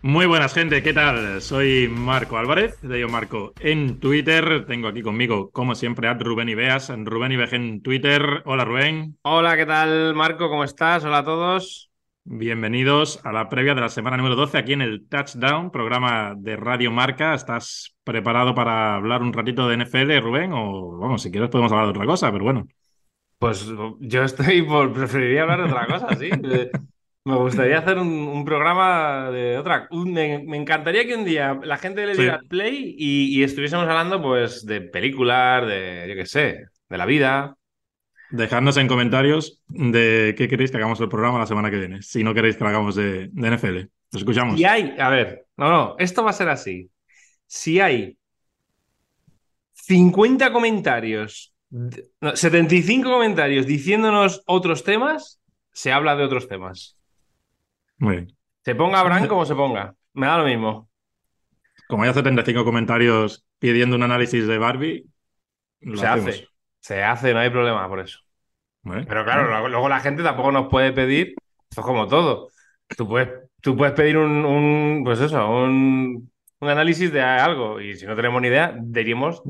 Muy buenas, gente. ¿Qué tal? Soy Marco Álvarez, de Yo Marco en Twitter. Tengo aquí conmigo, como siempre, a Rubén Ibeas. Rubén Ibeas en Twitter. Hola, Rubén. Hola, ¿qué tal, Marco? ¿Cómo estás? Hola a todos. Bienvenidos a la previa de la semana número 12 aquí en el Touchdown, programa de Radio Marca. ¿Estás preparado para hablar un ratito de NFL, Rubén? O, vamos, si quieres podemos hablar de otra cosa, pero bueno. Pues yo estoy por preferiría hablar de otra cosa, sí. Me gustaría hacer un, programa de otra. me, encantaría que un día la gente le diera play y, estuviésemos hablando, pues, de películas, de, yo qué sé, de la vida. Dejadnos en comentarios de qué queréis que hagamos el programa la semana que viene. Si no queréis que lo hagamos de, de NFL. Lo escuchamos. Y hay, a ver, no, no, esto va a ser así. Si hay 50 comentarios, 75 comentarios diciéndonos otros temas, se habla de otros temas. Muy bien. Se ponga Bran como se ponga. Me da lo mismo. Como hay 75 comentarios pidiendo un análisis de Barbie, se hace. Se hace, no hay problema por eso. Pero claro, luego la gente tampoco nos puede pedir. Esto es como todo. Tú puedes, tú puedes pedir un, pues eso, un, análisis de algo. Y si no tenemos ni idea, diríamos,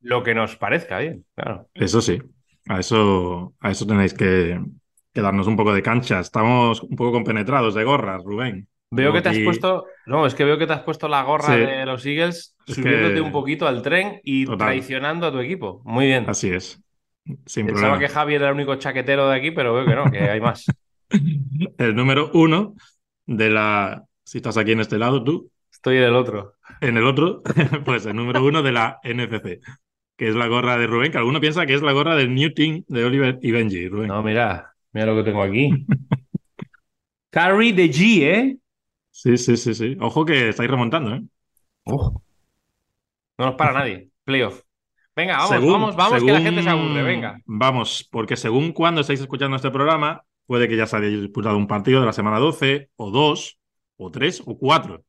lo que nos parezca bien. Claro. Eso sí. A eso, a eso tenéis que, darnos un poco de cancha. Estamos un poco compenetrados de gorras, Rubén. Veo que te has puesto. No, es que veo que te has puesto la gorra de los Eagles, subiéndote un poquito al tren y traicionando a tu equipo. Muy bien. Así es. Sin Pensaba que Javier era el único chaquetero de aquí, pero veo que no, que hay más. el número uno de la. Si estás aquí en este lado, tú. Estoy en el otro. En el otro, pues el número uno de la NFC, que es la gorra de Rubén, que alguno piensa que es la gorra del New Team de Oliver y Benji, Rubén. No, mira, Mira lo que tengo aquí. Carry the G, ¿eh? Sí, sí, sí, sí. Ojo que estáis remontando, ¿eh? No nos para nadie. Playoff. Venga, vamos, vamos, vamos, que la gente se aburre, venga. Vamos, porque según cuando estáis escuchando este programa, puede que ya se haya disputado un partido de la semana 12, o dos, o tres, o cuatro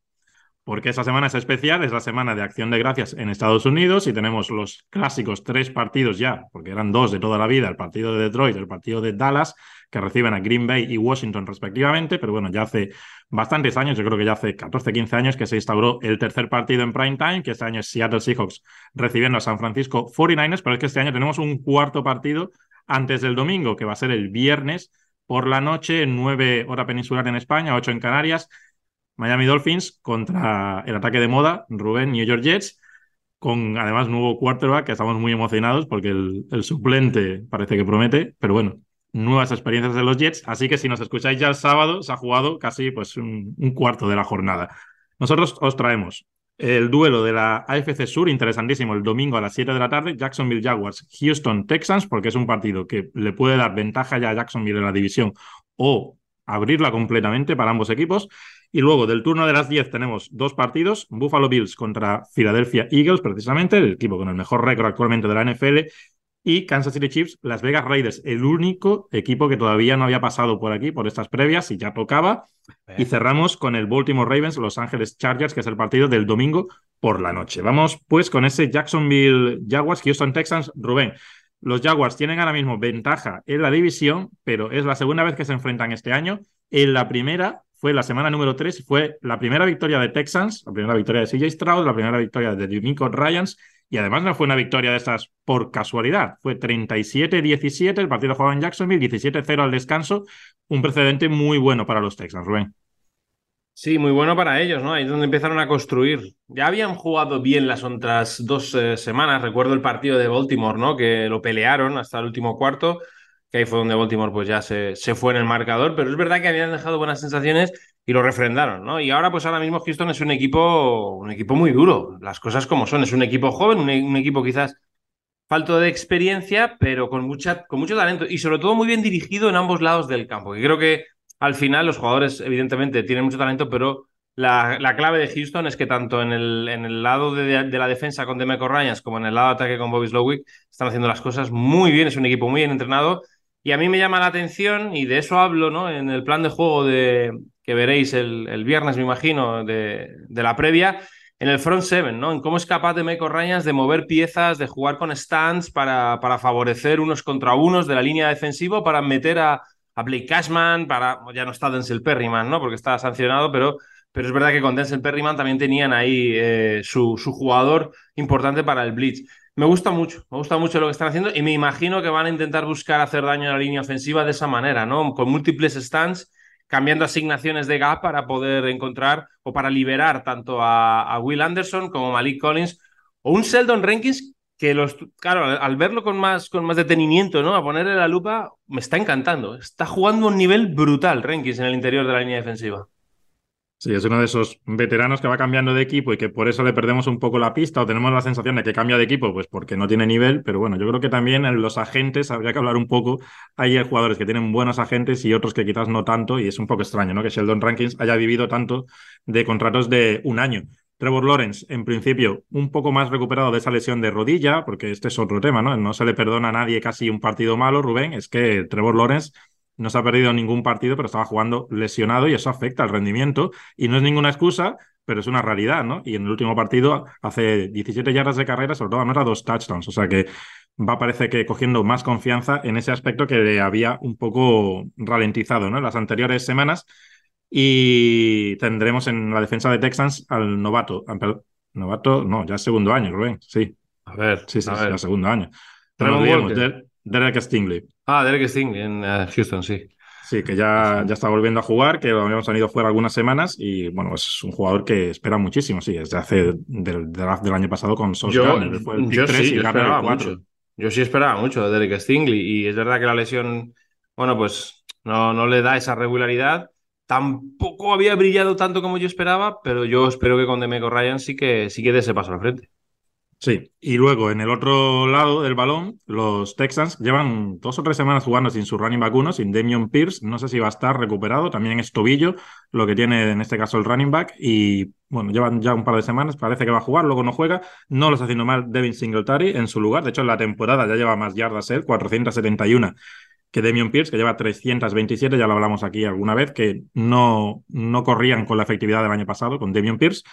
porque esta semana es especial, es la semana de acción de gracias en Estados Unidos y tenemos los clásicos tres partidos ya, porque eran dos de toda la vida, el partido de Detroit el partido de Dallas, que reciben a Green Bay y Washington respectivamente, pero bueno, ya hace bastantes años, yo creo que ya hace 14, 15 años que se instauró el tercer partido en prime time, que este año es Seattle Seahawks recibiendo a San Francisco 49ers, pero es que este año tenemos un cuarto partido antes del domingo, que va a ser el viernes por la noche, 9 hora peninsular en España, 8 en Canarias, Miami Dolphins contra el ataque de moda, Rubén, New York Jets, con además nuevo quarterback, que estamos muy emocionados porque el, suplente parece que promete, pero bueno, nuevas experiencias de los Jets, así que si nos escucháis ya el sábado, se ha jugado casi pues un, cuarto de la jornada. Nosotros os traemos el duelo de la AFC Sur, interesantísimo, el domingo a las 7 de la tarde, Jacksonville Jaguars, Houston Texans, porque es un partido que le puede dar ventaja ya a Jacksonville en la división o abrirla completamente para ambos equipos. Y luego del turno de las 10 tenemos dos partidos, Buffalo Bills contra Philadelphia Eagles, precisamente, el equipo con el mejor récord actualmente de la NFL, y Kansas City Chiefs, Las Vegas Raiders, el único equipo que todavía no había pasado por aquí, por estas previas, y ya tocaba. Y cerramos con el Baltimore Ravens, Los Ángeles Chargers, que es el partido del domingo por la noche. Vamos pues con ese Jacksonville Jaguars, Houston Texans, Rubén. Los Jaguars tienen ahora mismo ventaja en la división, pero es la segunda vez que se enfrentan este año. En la primera fue la semana número 3, fue la primera victoria de Texans, la primera victoria de CJ Stroud, la primera victoria de D'Amico Ryans, y además no fue una victoria de estas por casualidad, fue 37-17, el partido jugaba en Jacksonville, 17-0 al descanso, un precedente muy bueno para los Texans, Rubén. Sí, muy bueno para ellos, ¿no? Ahí es donde empezaron a construir. Ya habían jugado bien las otras dos eh, semanas, recuerdo el partido de Baltimore, ¿no? Que lo pelearon hasta el último cuarto que ahí fue donde Baltimore pues ya se, se, fue en el marcador, pero es verdad que habían dejado buenas sensaciones y lo refrendaron, ¿no? Y ahora pues ahora mismo Houston es un equipo, un equipo muy duro, las cosas como son, es un equipo joven, un, equipo quizás falto de experiencia, pero con, mucha, con mucho talento y sobre todo muy bien dirigido en ambos lados del campo, que creo que al final los jugadores evidentemente tienen mucho talento, pero la, la, clave de Houston es que tanto en el, en el lado de, de, la defensa con Demeco Ryans como en el lado de ataque con Bobby Slowick están haciendo las cosas muy bien, es un equipo muy bien entrenado y a mí me llama la atención, y de eso hablo, ¿no? En el plan de juego de, que veréis el, viernes, me imagino, de, la previa, en el front seven, ¿no? En cómo es capaz de Meco Ryans de mover piezas, de jugar con stands para, favorecer unos contra unos de la línea defensiva, para meter a, a Blake Cashman, para. Ya no está Denzel Perryman, ¿no? Porque está sancionado, pero pero es verdad que con Denzel Perryman también tenían ahí eh, su, su, jugador importante para el blitz. Me gusta mucho, me gusta mucho lo que están haciendo y me imagino que van a intentar buscar hacer daño a la línea ofensiva de esa manera, ¿no? Con múltiples stands, cambiando asignaciones de gap para poder encontrar o para liberar tanto a, Will Anderson como Malik Collins o un Sheldon Rankins que los, claro, al verlo con más, con más detenimiento, ¿no? A ponerle la lupa, me está encantando. Está jugando a un nivel brutal, Rankins, en el interior de la línea defensiva. Sí, es uno de esos veteranos que va cambiando de equipo y que por eso le perdemos un poco la pista o tenemos la sensación de que cambia de equipo, pues porque no tiene nivel. Pero bueno, yo creo que también en los agentes habría que hablar un poco. Hay jugadores que tienen buenos agentes y otros que quizás no tanto, y es un poco extraño, ¿no? Que Sheldon Rankins haya vivido tanto de contratos de un año. Trevor Lawrence, en principio, un poco más recuperado de esa lesión de rodilla, porque este es otro tema, ¿no? No se le perdona a nadie casi un partido malo, Rubén. Es que Trevor Lawrence no se ha perdido ningún partido, pero estaba jugando lesionado y eso afecta al rendimiento. Y no es ninguna excusa, pero es una realidad, ¿no? Y en el último partido hace 17 yardas de carrera, sobre todo anota dos touchdowns. O sea que va, parece que cogiendo más confianza en ese aspecto que le había un poco ralentizado, ¿no? En las anteriores semanas. Y tendremos en la defensa de Texans al novato. Ah, novato, no, ya es segundo año, Rubén. Sí. A ver. Sí, sí, a sí ver. ya segundo año. Derek Stingley. Ah, Derek Stingley en uh, Houston, sí. Sí, que ya, ya está volviendo a jugar, que lo habíamos tenido fuera algunas semanas y bueno, es un jugador que espera muchísimo, sí, desde hace del draft del año pasado con Sos yo, fue el yo 3 sí, y yo esperaba 4. mucho. Yo sí esperaba mucho de Derek Stingley y es verdad que la lesión, bueno, pues no, no le da esa regularidad. Tampoco había brillado tanto como yo esperaba, pero yo espero que con Demeco Ryan sí que, sí que dé ese paso al frente. Sí, y luego en el otro lado del balón, los Texans llevan dos o tres semanas jugando sin su running back uno, sin Damian Pierce. No sé si va a estar recuperado, también es tobillo, lo que tiene en este caso el running back. Y bueno, llevan ya un par de semanas, parece que va a jugar, luego no juega. No lo está haciendo mal Devin Singletary en su lugar. De hecho, en la temporada ya lleva más yardas él, 471 que Damian Pierce, que lleva 327, ya lo hablamos aquí alguna vez, que no, no corrían con la efectividad del año pasado con Damian Pierce.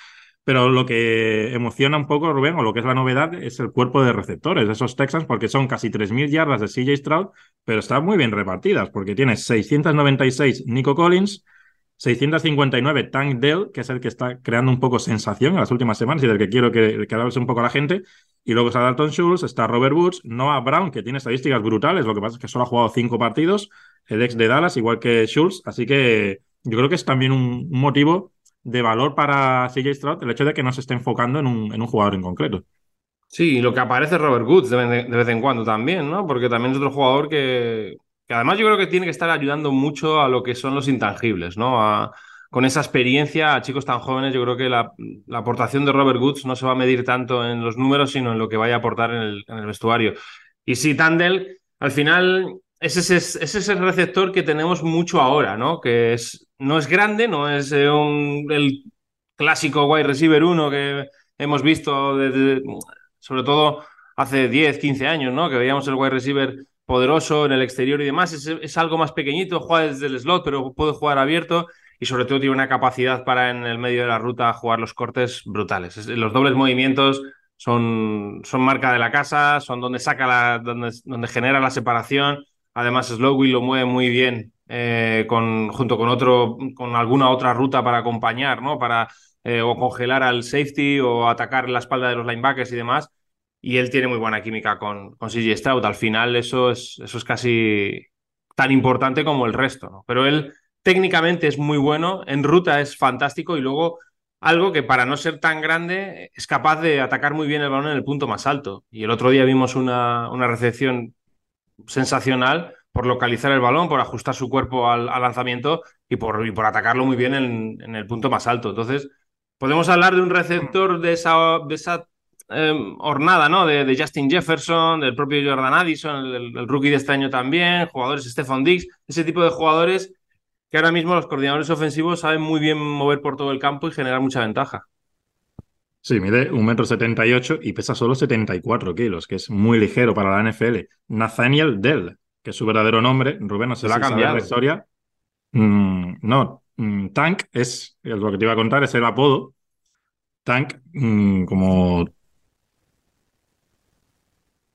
Pero lo que emociona un poco, Rubén, o lo que es la novedad, es el cuerpo de receptores de esos Texans, porque son casi 3.000 yardas de CJ Stroud, pero están muy bien repartidas, porque tienes 696 Nico Collins, 659 Tank Dell, que es el que está creando un poco sensación en las últimas semanas y del que quiero que, que hables un poco a la gente. Y luego está Dalton Schultz, está Robert Woods, Noah Brown, que tiene estadísticas brutales, lo que pasa es que solo ha jugado cinco partidos, el ex de Dallas, igual que Schultz, así que yo creo que es también un, un motivo de valor para CJ Stroud el hecho de que no se esté enfocando en un, en un jugador en concreto. Sí, y lo que aparece Robert Woods de, vez- de vez en cuando también, ¿no? Porque también es otro jugador que, que además yo creo que tiene que estar ayudando mucho a lo que son los intangibles, ¿no? A- con esa experiencia a chicos tan jóvenes, yo creo que la, la aportación de Robert Woods no se va a medir tanto en los números, sino en lo que vaya a aportar en el, en el vestuario. Y sí, Tandel, al final, es ese, es ese receptor que tenemos mucho ahora, ¿no? Que es, no es grande, no es eh, el clásico wide receiver 1 que hemos visto desde, sobre todo hace 10, 15 años, ¿no? Que veíamos el wide receiver poderoso en el exterior y demás. Es, es, algo más pequeñito, juega desde el slot, pero puede jugar abierto y sobre todo tiene una capacidad para en el medio de la ruta jugar los cortes brutales. Es, los dobles movimientos son, son marca de la casa, son donde saca donde, donde genera la separación. Además, Slowey lo mueve muy bien eh, con, junto con otro, con alguna otra ruta para acompañar, ¿no? Para eh, o congelar al safety o atacar la espalda de los linebackers y demás. Y él tiene muy buena química con, con Stroud. Al final, eso es, eso es casi tan importante como el resto, ¿no? Pero él técnicamente es muy bueno, en ruta es fantástico y luego algo que para no ser tan grande es capaz de atacar muy bien el balón en el punto más alto. Y el otro día vimos una, una recepción sensacional por localizar el balón, por ajustar su cuerpo al, lanzamiento y por, por, atacarlo muy bien en, el punto más alto. Entonces, podemos hablar de un receptor de esa, de esa eh, hornada, ¿no? De, de, Justin Jefferson, del propio Jordan Addison, el, el, rookie de este año también, jugadores Stephon Diggs, ese tipo de jugadores que ahora mismo los coordinadores ofensivos saben muy bien mover por todo el campo y generar mucha ventaja. Sí, mide un metro setenta y ocho y pesa solo 74 kilos, que es muy ligero para la NFL. Nathaniel Dell, que es su verdadero nombre. Rubén, no sé Se si la ha cambiado. la historia. Mm, no, mm, Tank es, es, lo que te iba a contar, es el apodo. Tank, mm, como...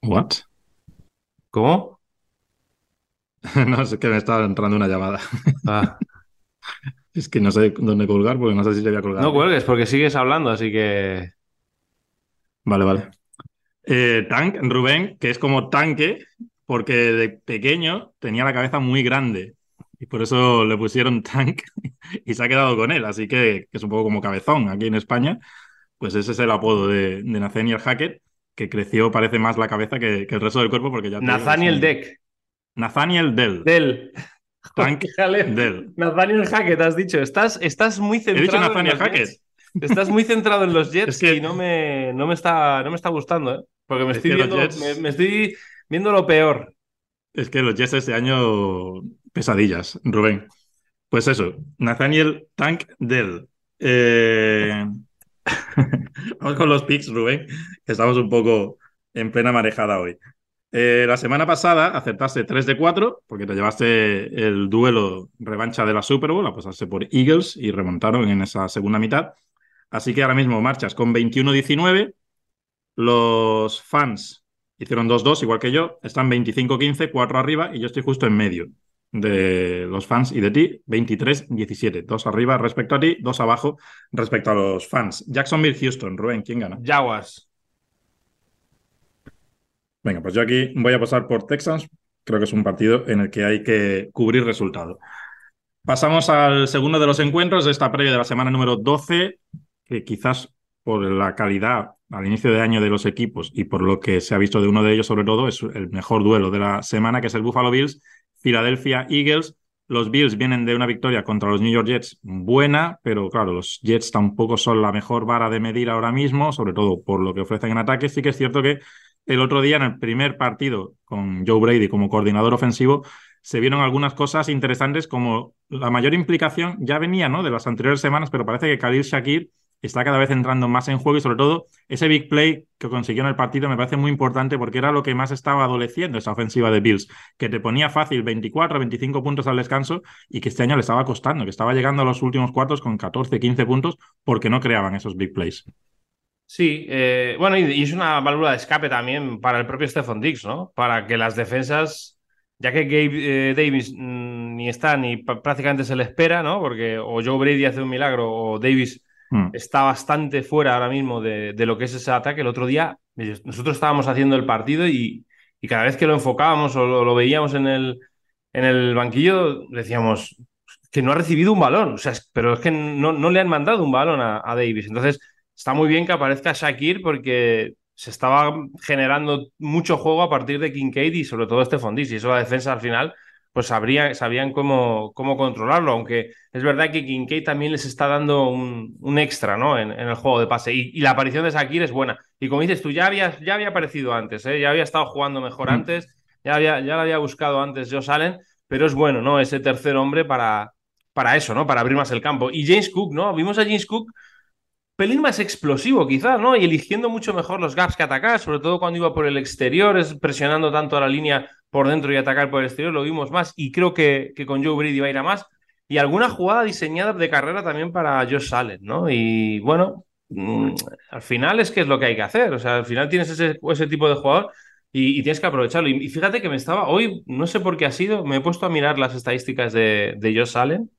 ¿What? ¿Cómo? no, es que me estaba entrando una llamada. Ah. Es que no sé dónde colgar, porque no sé si le voy a colgar. No cuelgues, porque sigues hablando, así que. Vale, vale. Eh, Tank, Rubén, que es como tanque, porque de pequeño tenía la cabeza muy grande. Y por eso le pusieron Tank y se ha quedado con él. Así que, es un poco como cabezón aquí en España. Pues ese es el apodo de, de Nathaniel Hackett, que creció, parece más la cabeza que, el resto del cuerpo, porque ya. Nathaniel Deck. Nathaniel Dell. Dell. Tank Dell. Nathaniel Hackett, has dicho. Estás, estás muy centrado. He dicho Nathaniel Hackett. Estás muy centrado en los Jets y no me, no me, está, no me está gustando, ¿eh? Porque me estoy, viendo, me, estoy viendo lo peor. Es que los Jets este año, pesadillas, Rubén. Pues eso, Nathaniel Tank Dell. Eh, vamos con los picks, Rubén, que estamos un poco en plena marejada hoy. Eh, la semana pasada acertaste 3 de 4 porque te llevaste el duelo revancha de la Super Bowl, apostaste por Eagles y remontaron en esa segunda mitad. Así que ahora mismo marchas con 21-19. Los fans hicieron 2-2, igual que yo. Están 25-15, 4 arriba y yo estoy justo en medio de los fans y de ti. 23-17, 2 arriba respecto a ti, 2 abajo respecto a los fans. Jacksonville, Houston. Rubén, ¿quién gana? Jaguars. Venga, pues yo aquí voy a pasar por Texans. Creo que es un partido en el que hay que cubrir resultado. Pasamos al segundo de los encuentros de esta previa de la semana número 12, que quizás por la calidad al inicio de año de los equipos y por lo que se ha visto de uno de ellos sobre todo, es el mejor duelo de la semana, que es el Buffalo Bills, Philadelphia Eagles. Los Bills vienen de una victoria contra los New York Jets buena, pero claro, los Jets tampoco son la mejor vara de medir ahora mismo, sobre todo por lo que ofrecen en ataque. Sí que es cierto que el otro día en el primer partido con Joe Brady como coordinador ofensivo, se vieron algunas cosas interesantes como la mayor implicación ya venía ¿no? de las anteriores semanas, pero parece que Khalil Shakir está cada vez entrando más en juego y sobre todo ese big play que consiguió en el partido me parece muy importante porque era lo que más estaba adoleciendo esa ofensiva de Bills, que te ponía fácil 24, 25 puntos al descanso y que este año le estaba costando, que estaba llegando a los últimos cuartos con 14, 15 puntos porque no creaban esos big plays. Sí, eh, bueno, y, es una válvula de escape también para el propio Stephon Dix, ¿no? Para que las defensas, ya que Gabe eh, Davis mm, ni está ni prácticamente se le espera, ¿no? Porque o Joe Brady hace un milagro o Davis hmm. está bastante fuera ahora mismo de, lo que es ese ataque. El otro día nosotros estábamos haciendo el partido y, cada vez que lo enfocábamos o lo, veíamos en el, en el banquillo, decíamos que no ha recibido un balón, o sea, pero es que no, no le han mandado un balón a, a Davis. Entonces está muy bien que aparezca Shakir porque se estaba generando mucho juego a partir de Kincaid y sobre todo este Fondis. Y eso la defensa al final, pues sabría, sabían cómo, cómo controlarlo. Aunque es verdad que Kincaid también les está dando un, un extra ¿no? En, el juego de pase. Y, la aparición de Shakir es buena. Y como dices tú, ya había, ya había aparecido antes, ¿eh? ya había estado jugando mejor mm. antes, ya, había, ya lo había buscado antes Josh Allen. Pero es bueno, ¿no? Ese tercer hombre para, para eso, ¿no? Para abrir más el campo. Y James Cook, ¿no? Vimos a James Cook pelín más explosivo quizás, ¿no? Y eligiendo mucho mejor los gaps que atacar, sobre todo cuando iba por el exterior, presionando tanto a la línea por dentro y atacar por el exterior, lo vimos más y creo que, con Joe Brady va a ir a más. Y alguna jugada diseñada de carrera también para Josh Allen, ¿no? Y bueno, mm, al final es que es lo que hay que hacer, o sea, al final tienes ese, tipo de jugador y, tienes que aprovecharlo. Y, fíjate que me estaba, hoy, no sé por qué ha sido, me he puesto a mirar las estadísticas de, de Josh Allen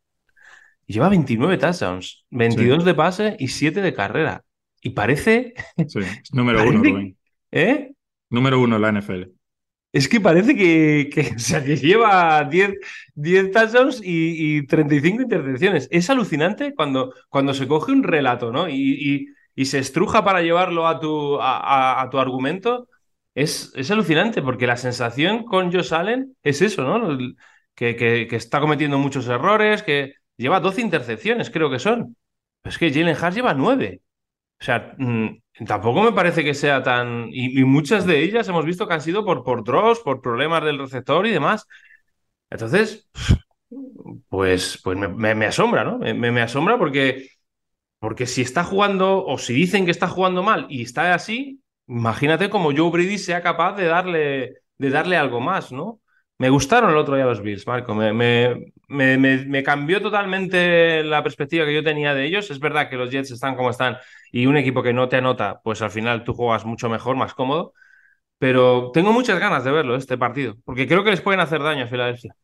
lleva 29 touchdowns, 22 de pase y 7 de carrera. Y parece. Sí, número uno, Rubén. ¿Eh? Número uno en la NFL. Es que parece que, que, sea, que lleva 10, 10 touchdowns y, 35 intercepciones. Es alucinante cuando, cuando se coge un relato, ¿no? Y, y, se estruja para llevarlo a tu, a, tu argumento. Es, es, alucinante porque la sensación con Josh Allen es eso, ¿no? Que, que, que está cometiendo muchos errores, que, lleva 12 intercepciones, creo que son. es que Jalen Hurts lleva 9. O sea, mm, tampoco me parece que sea tan. Y, muchas de ellas hemos visto que han sido por, por por problemas del receptor y demás. Entonces, pues, pues me, asombra, ¿no? Me, me, asombra porque, porque si está jugando, o si dicen que está jugando mal y está así, imagínate como Joe Brady sea capaz de darle, de darle algo más, ¿no? Me gustaron el otro día los Bills, Marco. Me, me, cambió totalmente la perspectiva que yo tenía de ellos. Es verdad que los Jets están como están y un equipo que no te anota, pues al final tú juegas mucho mejor, más cómodo. Pero tengo muchas ganas de verlo, este partido, porque creo que les pueden hacer daño a Filadelfia.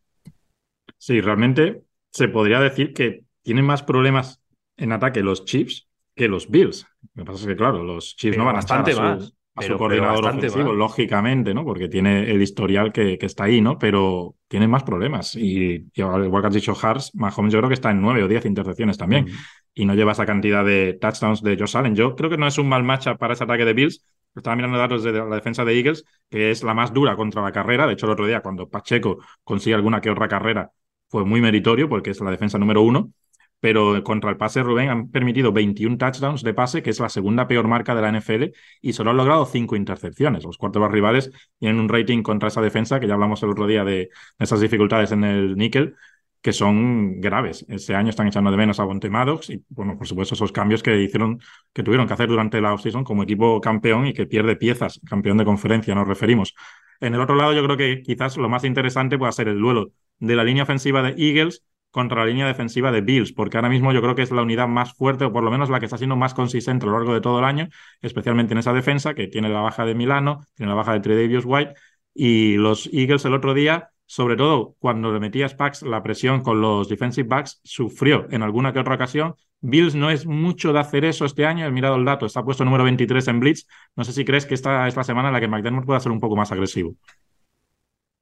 Sí, realmente se podría decir que tienen más problemas en ataque los Chiefs que los Bills. Lo que pasa es que, claro, los Chiefs no van a su, más, a su coordinador ofensivo, lógicamente, ¿no? Porque tiene el historial que, que, está ahí, ¿no? Pero tienen más problemas. Y, igual que has dicho Hars, Mahomes yo creo que está en nueve o diez intercepciones también. Mm. Y no lleva esa cantidad de touchdowns de Josh Allen. Yo creo que no es un mal match para ese ataque de Bills. Estaba mirando datos de la defensa de Eagles, que es la más dura contra la carrera. De hecho, el otro día, cuando Pacheco consigue alguna que otra carrera, fue muy meritorio porque es la defensa número uno pero contra el pase Rubén han permitido 21 touchdowns de pase, que es la segunda peor marca de la NFL, y solo han logrado cinco intercepciones. Los cuartos rivales tienen un rating contra esa defensa, que ya hablamos el otro día de esas dificultades en el níquel, que son graves. Este año están echando de menos a Bonte Maddox y, bueno, por supuesto, esos cambios que hicieron, que tuvieron que hacer durante la offseason como equipo campeón y que pierde piezas, campeón de conferencia, nos referimos. En el otro lado, yo creo que quizás lo más interesante pueda ser el duelo de la línea ofensiva de Eagles contra la línea defensiva de Bills, porque ahora mismo yo creo que es la unidad más fuerte, o por lo menos la que está siendo más consistente a lo largo de todo el año, especialmente en esa defensa, que tiene la baja de Milano, tiene la baja de Tredavious White, y los Eagles el otro día, sobre todo cuando le metía Spax la presión con los defensive backs, sufrió en alguna que otra ocasión. Bills no es mucho de hacer eso este año, he mirado el dato, está puesto número 23 en Blitz. No sé si crees que esta es la semana en la que McDermott pueda ser un poco más agresivo.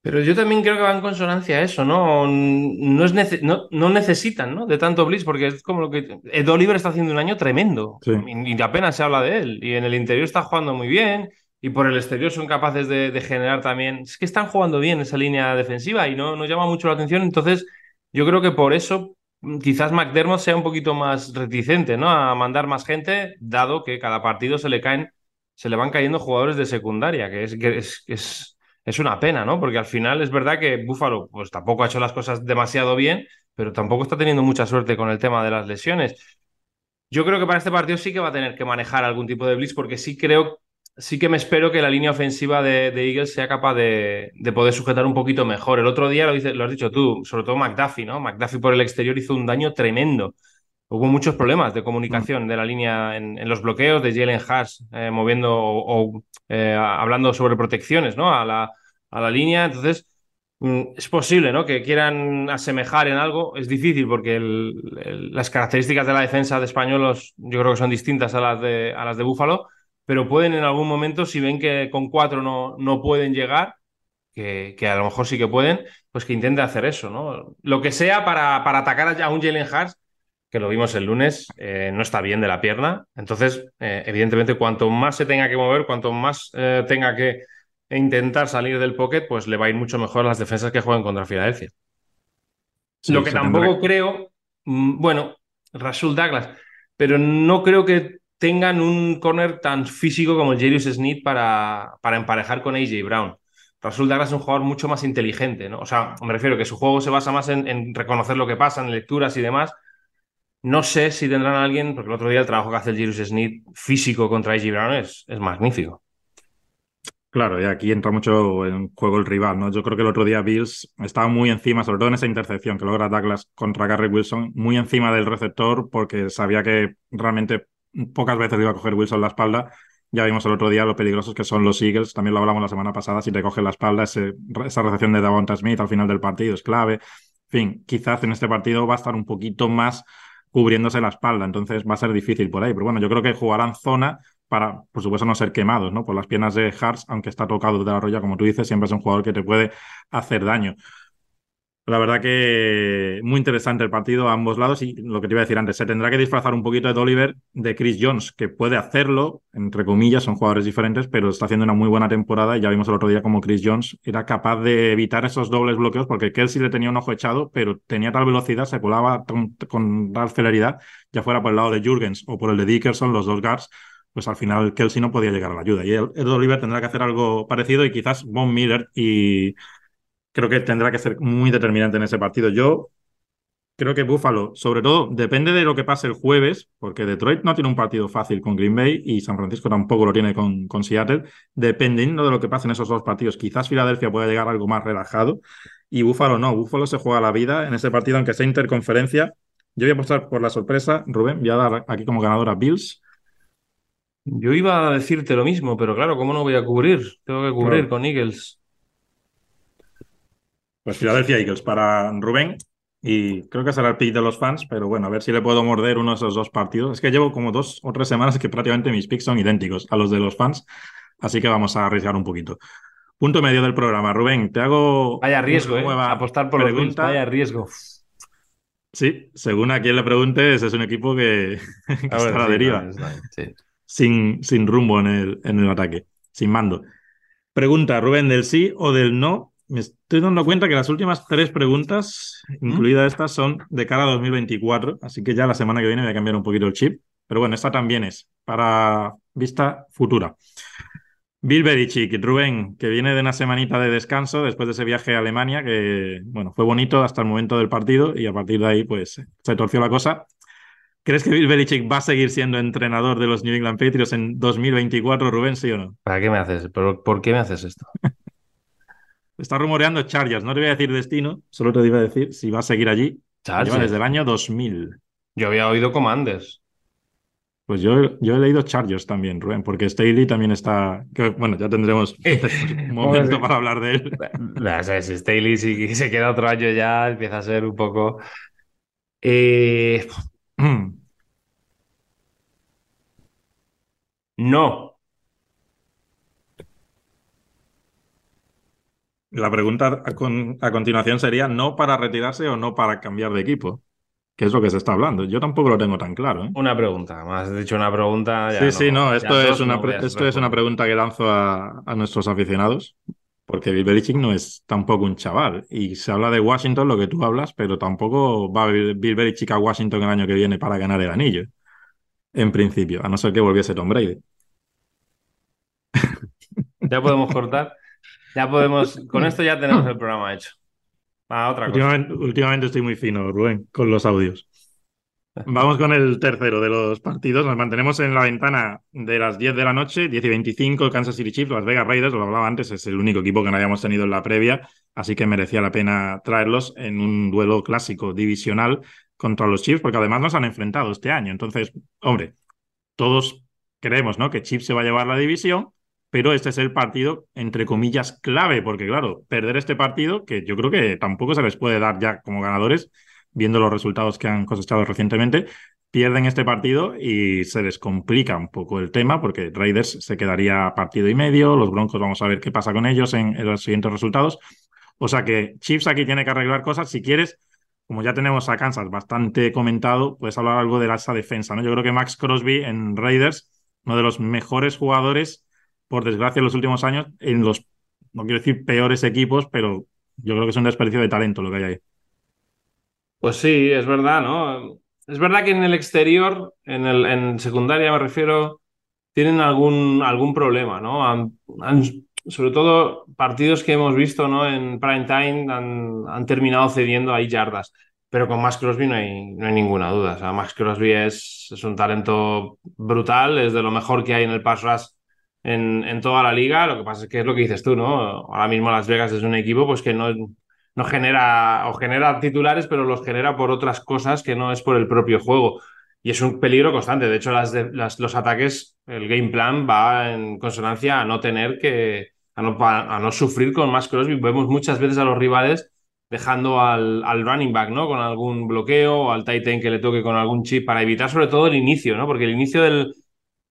Pero yo también creo que va en consonancia a eso, ¿no? No, es no, necesitan, ¿no? De tanto blitz, porque es como lo que... Ed Oliver está haciendo un año tremendo y, apenas se habla de él. Y en el interior está jugando muy bien y por el exterior son capaces de, generar también... Es que están jugando bien esa línea defensiva y no nos llama mucho la atención. Entonces, yo creo que por eso mm, quizás McDermott sea un poquito más reticente, ¿no? A mandar más gente, dado que cada partido se le caen, se le van cayendo jugadores de secundaria, que es, que es es una pena, ¿no? Porque al final es verdad que Buffalo pues tampoco ha hecho las cosas demasiado bien, pero tampoco está teniendo mucha suerte con el tema de las lesiones. Yo creo que para este partido sí que va a tener que manejar algún tipo de blitz porque sí creo, sí que me espero que la línea ofensiva de, Eagles sea capaz de, poder sujetar un poquito mejor. El otro día lo, lo has dicho tú, sobre todo McDuffie, ¿no? McDuffie por el exterior hizo un daño tremendo. Hubo muchos problemas de comunicación mm. de la línea en, los bloqueos de Jalen Haas eh, moviendo o, eh, hablando sobre protecciones ¿no? a, la, a la línea. Entonces, mm, es posible ¿no? que quieran asemejar en algo. Es difícil porque las características de la defensa de españolos yo creo que son distintas a las de, a las de Búfalo, pero pueden en algún momento, si ven que con cuatro no, no pueden llegar, que, que, a lo mejor sí que pueden, pues que intenten hacer eso. ¿no? Lo que sea para, para atacar a un Jalen Hurts que lo vimos el lunes, eh, no está bien de la pierna. Entonces, eh, evidentemente, cuanto más se tenga que mover, cuanto más eh, tenga que intentar salir del pocket, pues le va a ir mucho mejor a las defensas que juegan contra Filadelfia. lo que tampoco creo, mm, bueno, Rasul Douglas, pero no creo que tengan un corner tan físico como el Jarius Smith para, para emparejar con AJ Brown. Rasul Douglas es un jugador mucho más inteligente, ¿no? O sea, me refiero que su juego se basa más en, en reconocer lo que pasa, en lecturas y demás, no sé si tendrán a alguien, porque el otro día el trabajo que hace el Jirus Smith físico contra AJ Brown es, magnífico. Claro, y aquí entra mucho en juego el rival, ¿no? Yo creo que el otro día Bills estaba muy encima, sobre todo en esa intercepción que logra Douglas contra Gary Wilson, muy encima del receptor porque sabía que realmente pocas veces iba a coger Wilson la espalda. Ya vimos el otro día lo peligrosos que son los Eagles, también lo hablamos la semana pasada, si te coge la espalda, esa recepción de Davonta Smith al final del partido es clave. En fin, quizás en este partido va a estar un poquito más cubriéndose la espalda, entonces va a ser difícil por ahí. Pero bueno, yo creo que jugarán zona para, por supuesto, no ser quemados, ¿no? Por las piernas de Hartz, aunque está tocado de la roya, como tú dices, siempre es un jugador que te puede hacer daño. La verdad que muy interesante el partido a ambos lados y lo que te iba a decir antes, se tendrá que disfrazar un poquito de Oliver de Chris Jones, que puede hacerlo, entre comillas, son jugadores diferentes, pero está haciendo una muy buena temporada y ya vimos el otro día como Chris Jones era capaz de evitar esos dobles bloqueos porque Kelsey le tenía un ojo echado, pero tenía tal velocidad, se colaba con, tal celeridad, ya fuera por el lado de Jurgens o por el de Dickerson, los dos guards, pues al final Kelsey no podía llegar a la ayuda. Y el, Oliver tendrá que hacer algo parecido y quizás Von Miller y creo que tendrá que ser muy determinante en ese partido. Yo creo que Buffalo, sobre todo, depende de lo que pase el jueves, porque Detroit no tiene un partido fácil con Green Bay y San Francisco tampoco lo tiene con, con Seattle. Dependiendo de lo que pase en esos dos partidos, quizás Filadelfia pueda llegar algo más relajado y Buffalo no. Buffalo se juega la vida en ese partido, aunque sea interconferencia. Yo voy a apostar por la sorpresa, Rubén, voy a dar aquí como ganador a Bills. Yo iba a decirte lo mismo, pero claro, ¿cómo no voy a cubrir? Tengo que cubrir con Eagles. Pues Philadelphia Eagles para Rubén. y creo que será el pick de los fans, pero bueno, a ver si le puedo morder uno de esos dos partidos. Es que llevo como dos o tres semanas que prácticamente mis picks son idénticos a los de los fans, así que vamos a arriesgar un poquito. Punto medio del programa. Rubén, te hago. Vaya riesgo, ¿eh? Apostar por pregunta. los vaya riesgo. Sí, según a quien le preguntes, es un equipo que, está a la deriva. sin, sin rumbo en el, en el ataque, sin mando. Pregunta, Rubén, del sí o del no me estoy dando cuenta que las últimas tres preguntas, incluidas estas, son de cara a 2024, así que ya la semana que viene voy a cambiar un poquito el chip. Pero bueno, esta también es para vista futura. Bill Belichick, Rubén, que viene de una semanita de descanso después de ese viaje a Alemania, que bueno, fue bonito hasta el momento del partido y a partir de ahí pues se torció la cosa. ¿Crees que Bill Belichick va a seguir siendo entrenador de los New England Patriots en 2024, Rubén, sí o no? ¿Para qué me haces? ¿Por qué me haces esto? Está rumoreando Chargers. No te voy a decir destino, solo te iba a decir si va a seguir allí. Chargers. desde el año 2000. Yo había oído Commanders. Pues yo, yo he leído Chargers también, Rubén, porque Staley también está. bueno, ya tendremos un momento para hablar de él. No, si Staley si se queda otro año ya empieza a ser un poco. Eh, no. La pregunta a, continuación sería no para retirarse o no para cambiar de equipo, que es lo que se está hablando. Yo tampoco lo tengo tan claro. ¿eh? Una pregunta, más dicho una pregunta. sí, sí, no, esto, es una, esto es una pregunta que lanzo a, nuestros aficionados, porque Bill Belichick no es tampoco un chaval. Y se habla de Washington, lo que tú hablas, pero tampoco va Bill Belichick a Washington el año que viene para ganar el anillo, en principio, a no ser que volviese Tom Brady. Ya podemos cortar. Ya podemos, con esto ya tenemos el programa hecho. Ah, otra últimamente, cosa. últimamente estoy muy fino, Rubén, con los audios. Vamos con el tercero de los partidos. Nos mantenemos en la ventana de las 10 de la noche, 10 y 25, Kansas City Chiefs, Las Vegas Raiders, lo hablaba antes, es el único equipo que no habíamos tenido en la previa, así que merecía la pena traerlos en un duelo clásico divisional contra los Chiefs, porque además nos han enfrentado este año. Entonces, hombre, todos creemos ¿no? que Chiefs se va a llevar la división, pero este es el partido, entre comillas, clave, porque claro, perder este partido, que yo creo que tampoco se les puede dar ya como ganadores, viendo los resultados que han cosechado recientemente, pierden este partido y se les complica un poco el tema, porque Raiders se quedaría partido y medio, los Broncos vamos a ver qué pasa con ellos en, los siguientes resultados. O sea que Chiefs aquí tiene que arreglar cosas. Si quieres, como ya tenemos a Kansas bastante comentado, puedes hablar algo de esa defensa, ¿no? Yo creo que Max Crosby en Raiders, uno de los mejores jugadores por desgracia, en los últimos años en los, no quiero decir peores equipos, pero yo creo que es un desperdicio de talento lo que hay ahí. Pues sí, es verdad, ¿no? Es verdad que en el exterior, en, el, en secundaria me refiero, tienen algún, algún problema, ¿no? sobre todo partidos que hemos visto ¿no? en prime time han, han terminado cediendo ahí yardas. Pero con Max Crosby no hay, no hay ninguna duda. O sea, Max Crosby es, es un talento brutal, es de lo mejor que hay en el pass rush en, toda la liga. Lo que pasa es que es lo que dices tú, ¿no? Ahora mismo Las Vegas es un equipo pues que no, no genera o genera titulares, pero los genera por otras cosas que no es por el propio juego. Y es un peligro constante. De hecho, las, los ataques, el game plan va en consonancia a no tener que, a no, a no sufrir con más Crosby. Vemos muchas veces a los rivales dejando al, al, running back, ¿no? Con algún bloqueo o al tight end que le toque con algún chip para evitar sobre todo el inicio, ¿no? Porque el inicio del,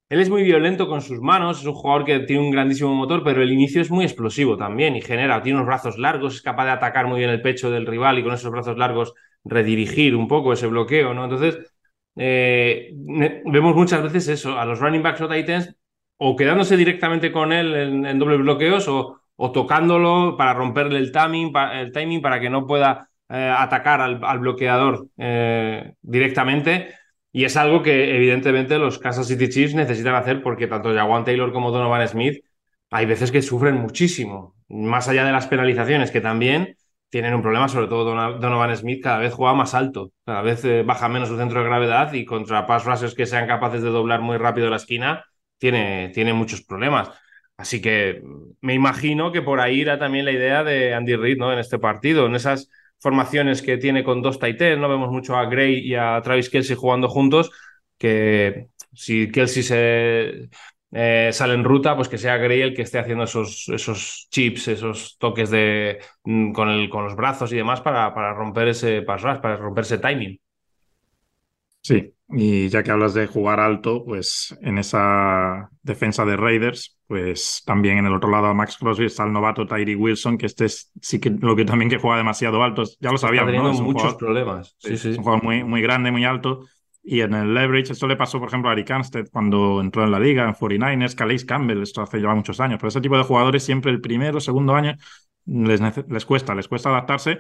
él es muy violento con sus manos, es un jugador que tiene un grandísimo motor, pero el inicio es muy explosivo también y genera, tiene unos brazos largos, es capaz de atacar muy bien el pecho del rival y con esos brazos largos redirigir un poco ese bloqueo, ¿no? Entonces, eh, vemos muchas veces eso, a los running backs o titans, o quedándose directamente con él en, doble bloqueos o, tocándolo para romperle el timing, el timing para que no pueda eh, atacar al, bloqueador eh, directamente y es algo que evidentemente los Kansas City Chiefs necesitan hacer porque tanto Jawan Taylor como Donovan Smith hay veces que sufren muchísimo. Más allá de las penalizaciones, que también tienen un problema, sobre todo Donovan Smith cada vez juega más alto, cada vez eh, baja menos su centro de gravedad y contra pass que sean capaces de doblar muy rápido la esquina, tiene, tiene muchos problemas. Así que me imagino que por ahí irá también la idea de Andy Reid ¿no? en este partido, en esas formaciones que tiene con dos Titans, no vemos mucho a Gray y a Travis Kelsey jugando juntos, que si Kelsey se, eh, sale en ruta, pues que sea Gray el que esté haciendo esos, esos chips, esos toques de, mm, con, el, con los brazos y demás para, para romper ese pass para romper ese timing. Sí, y ya que hablas de jugar alto, pues en esa defensa de Raiders, pues también en el otro lado a Max Crosby está el novato Tyree Wilson, que este es, sí que lo que también que juega demasiado alto, ya lo sabíamos, ¿no? muchos problemas. Sí, sí. Es un jugador muy, muy grande, muy alto. Y en el leverage, esto le pasó, por ejemplo, a Eric Armstead cuando entró en la liga, en 49ers, Calais Campbell, esto hace ya muchos años. Pero ese tipo de jugadores siempre el primero, segundo año les, les cuesta, les cuesta adaptarse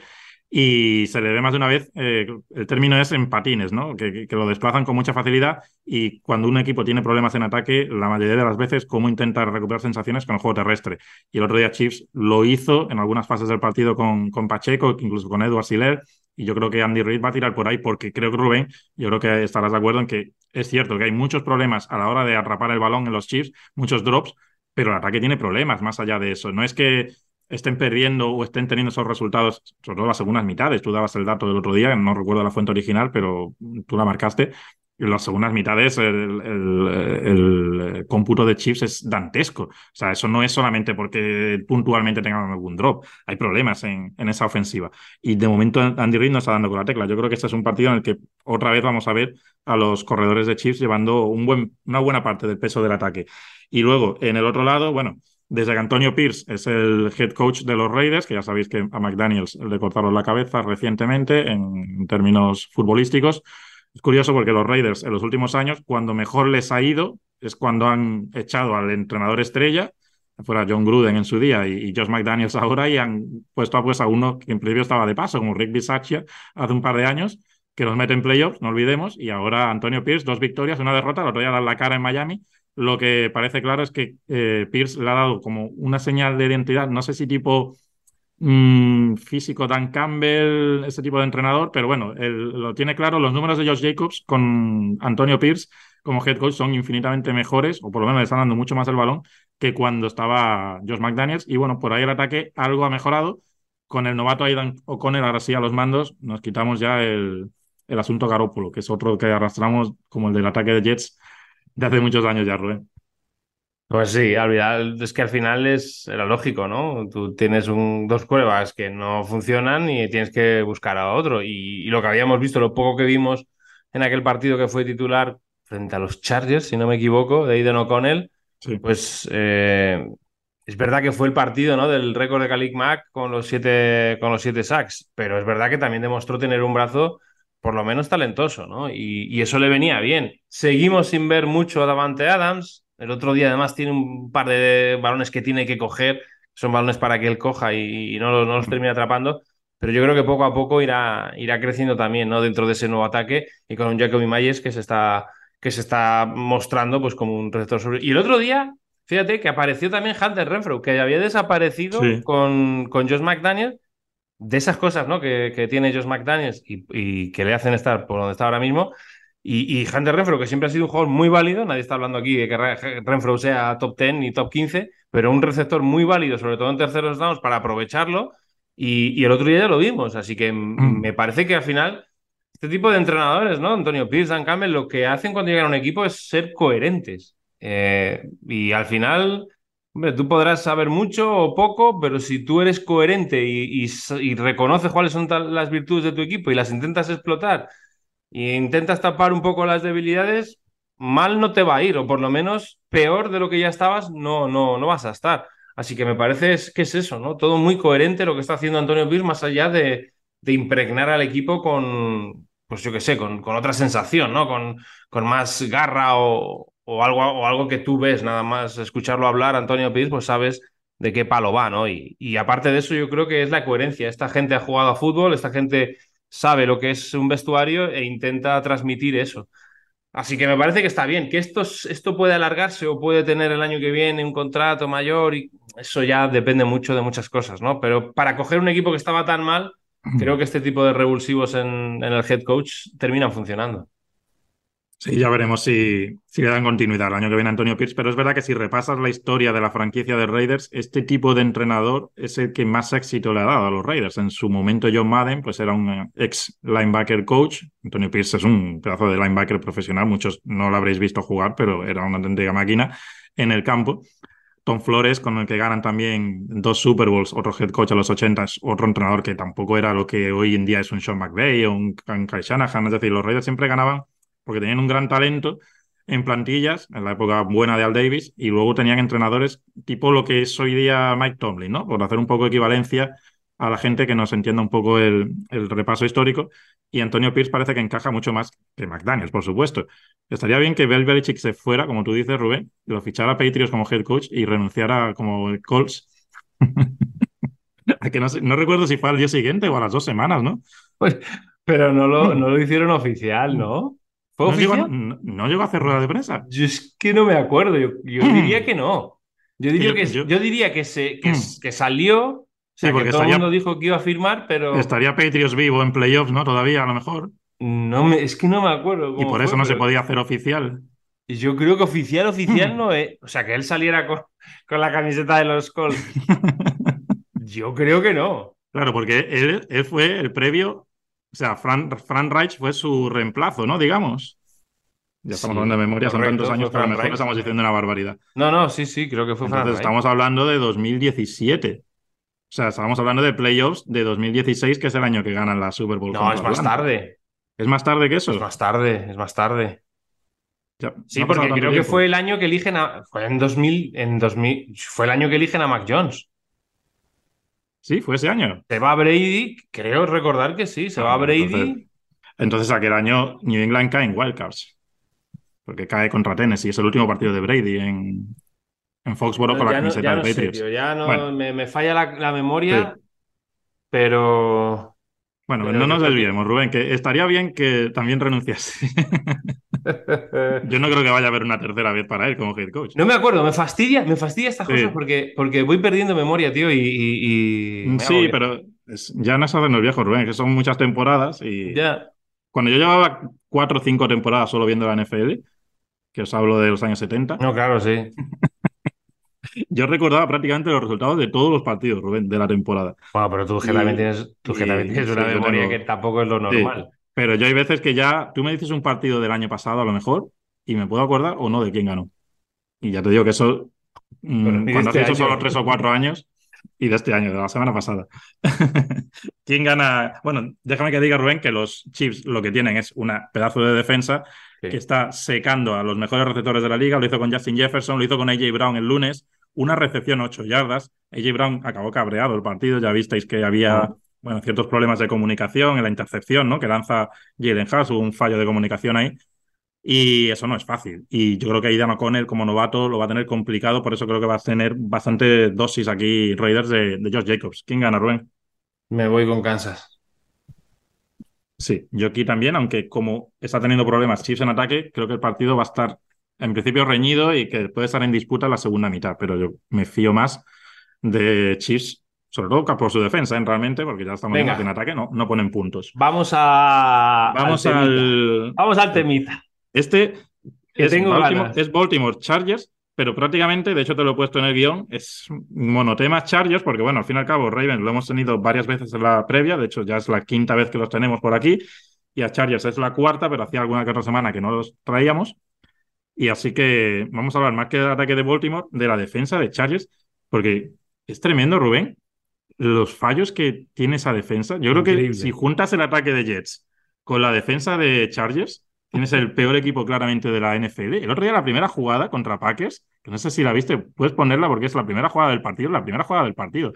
y se le ve más de una vez, eh, el término es en patines, ¿no? Que, lo desplazan con mucha facilidad y cuando un equipo tiene problemas en ataque, la mayoría de las veces, cómo intenta recuperar sensaciones con el juego terrestre. Y el otro día Chiefs lo hizo en algunas fases del partido con, con Pacheco, incluso con Edward Siller, y yo creo que Andy Reid va a tirar por ahí porque creo que Rubén, yo creo que estarás de acuerdo en que es cierto que hay muchos problemas a la hora de atrapar el balón en los Chiefs, muchos drops, pero el ataque tiene problemas más allá de eso. No es que estén perdiendo o estén teniendo esos resultados, sobre todo las segundas mitades. Tú dabas el dato del otro día, no recuerdo la fuente original, pero tú la marcaste. En las segundas mitades el, el, cómputo de chips es dantesco. O sea, eso no es solamente porque puntualmente tengan algún drop. Hay problemas en, en esa ofensiva. Y de momento Andy Reid no está dando con la tecla. Yo creo que este es un partido en el que otra vez vamos a ver a los corredores de chips llevando un buen, una buena parte del peso del ataque. Y luego, en el otro lado, bueno, desde que Antonio Pierce es el head coach de los Raiders, que ya sabéis que a McDaniels le cortaron la cabeza recientemente en términos futbolísticos. Es curioso porque los Raiders en los últimos años, cuando mejor les ha ido, es cuando han echado al entrenador estrella, fuera John Gruden en su día y, Josh McDaniels ahora, y han puesto a, pues, a uno que en principio estaba de paso, como Rick Bisaccia hace un par de años, que nos mete en playoffs, no olvidemos, y ahora Antonio Pierce, dos victorias, una derrota, el otro día dar la cara en Miami, lo que parece claro es que eh, Pierce le ha dado como una señal de identidad, no sé si tipo mm, físico Dan Campbell, ese tipo de entrenador, pero bueno, lo tiene claro, los números de Josh Jacobs con Antonio Pierce como head coach son infinitamente mejores, o por lo menos le están dando mucho más el balón que cuando estaba Josh McDaniels. Y bueno, por ahí el ataque algo ha mejorado. Con el novato Aidan O'Connell ahora sí a los mandos, nos quitamos ya el, el asunto Garópolo, que es otro que arrastramos como el del ataque de Jets de hace muchos años ya, Rubén. Pues sí, al es que al final es, era lógico, ¿no? Tú tienes un, dos pruebas que no funcionan y tienes que buscar a otro. Y, lo que habíamos visto, lo poco que vimos en aquel partido que fue titular frente a los Chargers, si no me equivoco, de Aiden O'Connell, pues eh, es verdad que fue el partido ¿no? del récord de Kalik Mack con los siete, con los siete sacks, pero es verdad que también demostró tener un brazo por lo menos talentoso, ¿no? Y, eso le venía bien. Seguimos sin ver mucho a Davante Adams. El otro día además tiene un par de balones que tiene que coger. Son balones para que él coja y, no, los termine atrapando. Pero yo creo que poco a poco irá, irá creciendo también, ¿no? Dentro de ese nuevo ataque y con un Jacoby Myers que se está, que se está mostrando pues como un receptor sobre... Y el otro día, fíjate que apareció también Hunter Renfro, que había desaparecido con, con Josh McDaniel de esas cosas ¿no? que, tiene Josh McDaniels y, que le hacen estar por donde está ahora mismo. Y, y, Hunter Renfro, que siempre ha sido un jugador muy válido, nadie está hablando aquí de que Renfro sea top 10 ni top 15, pero un receptor muy válido, sobre todo en terceros downs, para aprovecharlo. Y, el otro día ya lo vimos, así que mm. me parece que al final este tipo de entrenadores, ¿no? Antonio Pierce, Dan Campbell, lo que hacen cuando llegan a un equipo es ser coherentes. Eh, y al final Hombre, tú podrás saber mucho o poco, pero si tú eres coherente y, reconoces cuáles son las virtudes de tu equipo y las intentas explotar e intentas tapar un poco las debilidades, mal no te va a ir, o por lo menos peor de lo que ya estabas, no, no, no vas a estar. Así que me parece que es eso, ¿no? Todo muy coherente lo que está haciendo Antonio Pierce, más allá de, impregnar al equipo con, pues yo qué sé, con, con, otra sensación, ¿no? Con, con más garra o, o algo, o algo que tú ves, nada más escucharlo hablar, Antonio Piz, pues sabes de qué palo va, ¿no? Y, y, aparte de eso, yo creo que es la coherencia. Esta gente ha jugado a fútbol, esta gente sabe lo que es un vestuario e intenta transmitir eso. Así que me parece que está bien. Que esto, esto puede alargarse o puede tener el año que viene un contrato mayor y eso ya depende mucho de muchas cosas, ¿no? Pero para coger un equipo que estaba tan mal, creo que este tipo de revulsivos en, en el head coach terminan funcionando. Sí, ya veremos si, si le dan continuidad el año que viene Antonio Pierce, pero es verdad que si repasas la historia de la franquicia de Raiders, este tipo de entrenador es el que más éxito le ha dado a los Raiders. En su momento John Madden pues era un ex linebacker coach, Antonio Pierce es un pedazo de linebacker profesional, muchos no lo habréis visto jugar, pero era una auténtica máquina en el campo. Tom Flores, con el que ganan también dos Super Bowls, otro head coach a los 80, otro entrenador que tampoco era lo que hoy en día es un Sean McVay o un Kai Shanahan, es decir, los Raiders siempre ganaban porque tenían un gran talento en plantillas, en la época buena de Al Davis, y luego tenían entrenadores tipo lo que es hoy día Mike Tomlin, ¿no? Por hacer un poco de equivalencia a la gente que nos entienda un poco el, repaso histórico. Y Antonio Pierce parece que encaja mucho más que McDaniels, por supuesto. Estaría bien que Bel Belichick se fuera, como tú dices, Rubén, lo fichara a Patriots como head coach y renunciara como Colts. que no, no, recuerdo si fue al día siguiente o a las dos semanas, ¿no? Pues, pero no lo, no lo hicieron oficial, ¿no? ¿Fue no, llegó, no, llegó, a hacer rueda de prensa. Yo es que no me acuerdo. Yo, diría que no. Yo diría que, yo, diría que, se, que, mm. salió. O sea, porque todo el mundo dijo que iba a firmar, pero. Estaría Patriots vivo en playoffs, ¿no? Todavía, a lo mejor. No me, es que no me acuerdo. y por eso no se podía hacer oficial. Yo creo que oficial, oficial no es. O sea, que él saliera con, con la camiseta de los Colts. yo creo que no. Claro, porque él, él fue el previo o sea, Fran, Fran Reich fue su reemplazo, ¿no? Digamos. Ya estamos hablando de memoria, son tantos años que a lo mejor estamos diciendo una barbaridad. No, no, sí, sí, creo que fue Fran Entonces, estamos hablando de 2017. O sea, estamos hablando de playoffs de 2016, que es el año que ganan la Super Bowl. No, es más tarde. ¿Es más tarde que eso? Es más tarde, es más tarde. sí, porque creo que fue el año que eligen a. Fue en 2000, en 2000. Fue el año que eligen a Mac Jones. Sí, fue ese año. Se va Brady, creo recordar que sí, se va Brady. Entonces, aquel año New England cae en Wildcards. Porque cae contra Tennessee. Es el último partido de Brady en, en Foxborough con la camiseta de Patriots. ya no me, falla la, memoria, pero. Bueno, no nos desviemos, Rubén, que estaría bien que también renunciase. Yo no creo que vaya a haber una tercera vez para él como head coach. No me acuerdo, me fastidia, me fastidia estas cosas porque, porque voy perdiendo memoria, tío, y. sí, pero ya no saben los viejos, Rubén, que son muchas temporadas y. Ya. Cuando yo llevaba cuatro o cinco temporadas solo viendo la NFL, que os hablo de los años 70. No, claro, sí. Yo recordaba prácticamente los resultados de todos los partidos, Rubén, de la temporada. Bueno, pero tú generalmente tienes, tú tienes una memoria que tampoco es lo normal. Pero yo hay veces que ya, tú me dices un partido del año pasado a lo mejor y me puedo acordar o no de quién ganó. Y ya te digo que eso, mm, cuando has hecho solo tres o cuatro años, y de este año, de la semana pasada. ¿Quién gana? Bueno, déjame que diga, Rubén, que los Chiefs lo que tienen es una pedazo de defensa que está secando a los mejores receptores de la liga. Lo hizo con Justin Jefferson, lo hizo con AJ Brown el lunes. Una recepción, ocho yardas. AJ Brown acabó cabreado el partido. Ya visteis que había bueno, ciertos problemas de comunicación en la intercepción, ¿no? Que lanza Jalen Haas, hubo un fallo de comunicación ahí. Y eso no es fácil. Y yo creo que Aidan O'Connell, como novato, lo va a tener complicado. Por eso creo que va a tener bastante dosis aquí Raiders de, de Josh Jacobs. ¿Quién gana, Rubén? Me voy con Kansas. Sí, yo aquí también, aunque como está teniendo problemas Chiefs en ataque, creo que el partido va a estar en principio reñido y que puede estar en disputa la segunda mitad. Pero yo me fío más de Chiefs sobre todo por su defensa, ¿eh? realmente, porque ya estamos viendo que en ataque no, no ponen puntos. Vamos a. Vamos al. Vamos al temita. Este es, Baltimore, es, Baltimore, Chargers, pero prácticamente, de hecho te lo he puesto en el guion, es monotema Chargers, porque bueno, al fin y al cabo, Ravens lo hemos tenido varias veces en la previa, de hecho ya es la quinta vez que los tenemos por aquí, y a Chargers es la cuarta, pero hacía alguna que otra semana que no los traíamos. Y así que vamos a hablar más que del ataque de Baltimore, de la defensa de Chargers, porque es tremendo, Rubén, los fallos que tiene esa defensa. Yo creo que si juntas el ataque de Jets con la defensa de Chargers, tienes el peor equipo claramente de la NFL. El otro día la primera jugada contra Packers, que no sé si la viste, puedes ponerla porque es la primera jugada del partido, la primera jugada del partido.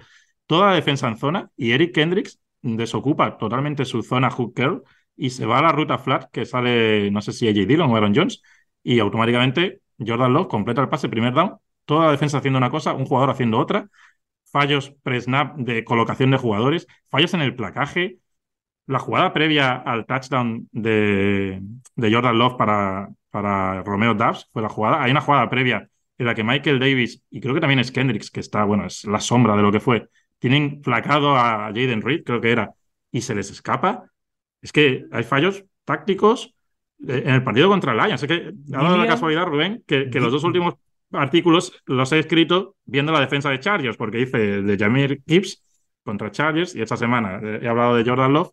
Toda la defensa en zona y Eric Kendricks desocupa totalmente su zona hook curl y se va a la ruta flat que sale, no sé si AJ Dillon o Aaron Jones, y automáticamente Jordan Love completa el pase, primer down, toda la defensa haciendo una cosa, un jugador haciendo otra, fallos pre-snap de colocación de jugadores, fallos en el placaje, la jugada previa al touchdown de, de Jordan Love para, para Romeo Dubs fue la jugada. Hay una jugada previa en la que Michael Davis, y creo que también es Kendricks, que está, bueno, es la sombra de lo que fue, tienen flacado a Jaden Reed, creo que era, y se les escapa. Es que hay fallos tácticos en el partido contra el Lions. Es que ha dado la casualidad, Rubén, que, los dos últimos artículos los he escrito viendo la defensa de Chargers, porque hice de Jamir Gibbs contra Chargers y esta semana he hablado de Jordan Love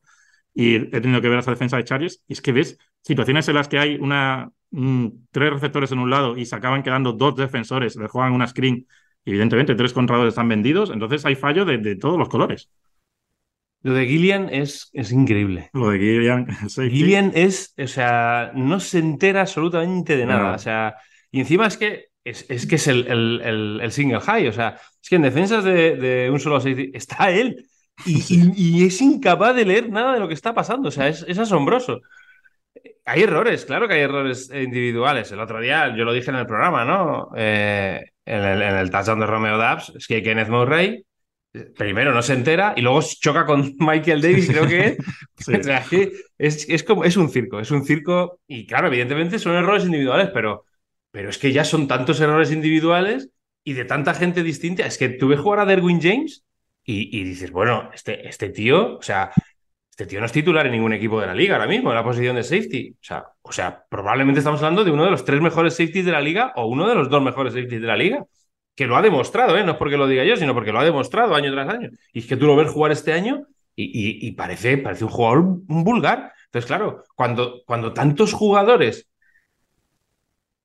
y he tenido que ver esa defensa de Chargers. Y es que ves situaciones en las que hay una, tres receptores en un lado y se acaban quedando dos defensores, le juegan una screen. Evidentemente, tres contra dos están vendidos, entonces hay fallo de, todos los colores. Lo de Gillian es, es increíble. Lo de Gillian. Gillian es, o sea, no se entera absolutamente de nada. O sea, y encima es que es, que es el, el, single high. O sea, es que en defensas de, un solo safety está él. Y, es incapaz de leer nada de lo que está pasando. O sea, es, es asombroso. Hay errores, claro que hay errores individuales. El otro día yo lo dije en el programa, ¿no? Eh, en, el, en el touchdown de Romeo Dubs, es que Kenneth Murray primero no se entera y luego choca con Michael Davis, creo que es. es, como, es un circo, es un circo y claro, evidentemente son errores individuales, pero, pero es que ya son tantos errores individuales y de tanta gente distinta. Es que tú ves jugar a Derwin James y, y, dices, bueno, este, este tío, o sea, este tío no es titular en ningún equipo de la liga ahora mismo, en la posición de safety. O sea, o sea, probablemente estamos hablando de uno de los tres mejores safeties de la liga o uno de los dos mejores safeties de la liga. Que lo ha demostrado, ¿eh? no es porque lo diga yo, sino porque lo ha demostrado año tras año. Y es que tú lo ves jugar este año y, parece, parece un jugador vulgar. Entonces, claro, cuando, cuando tantos jugadores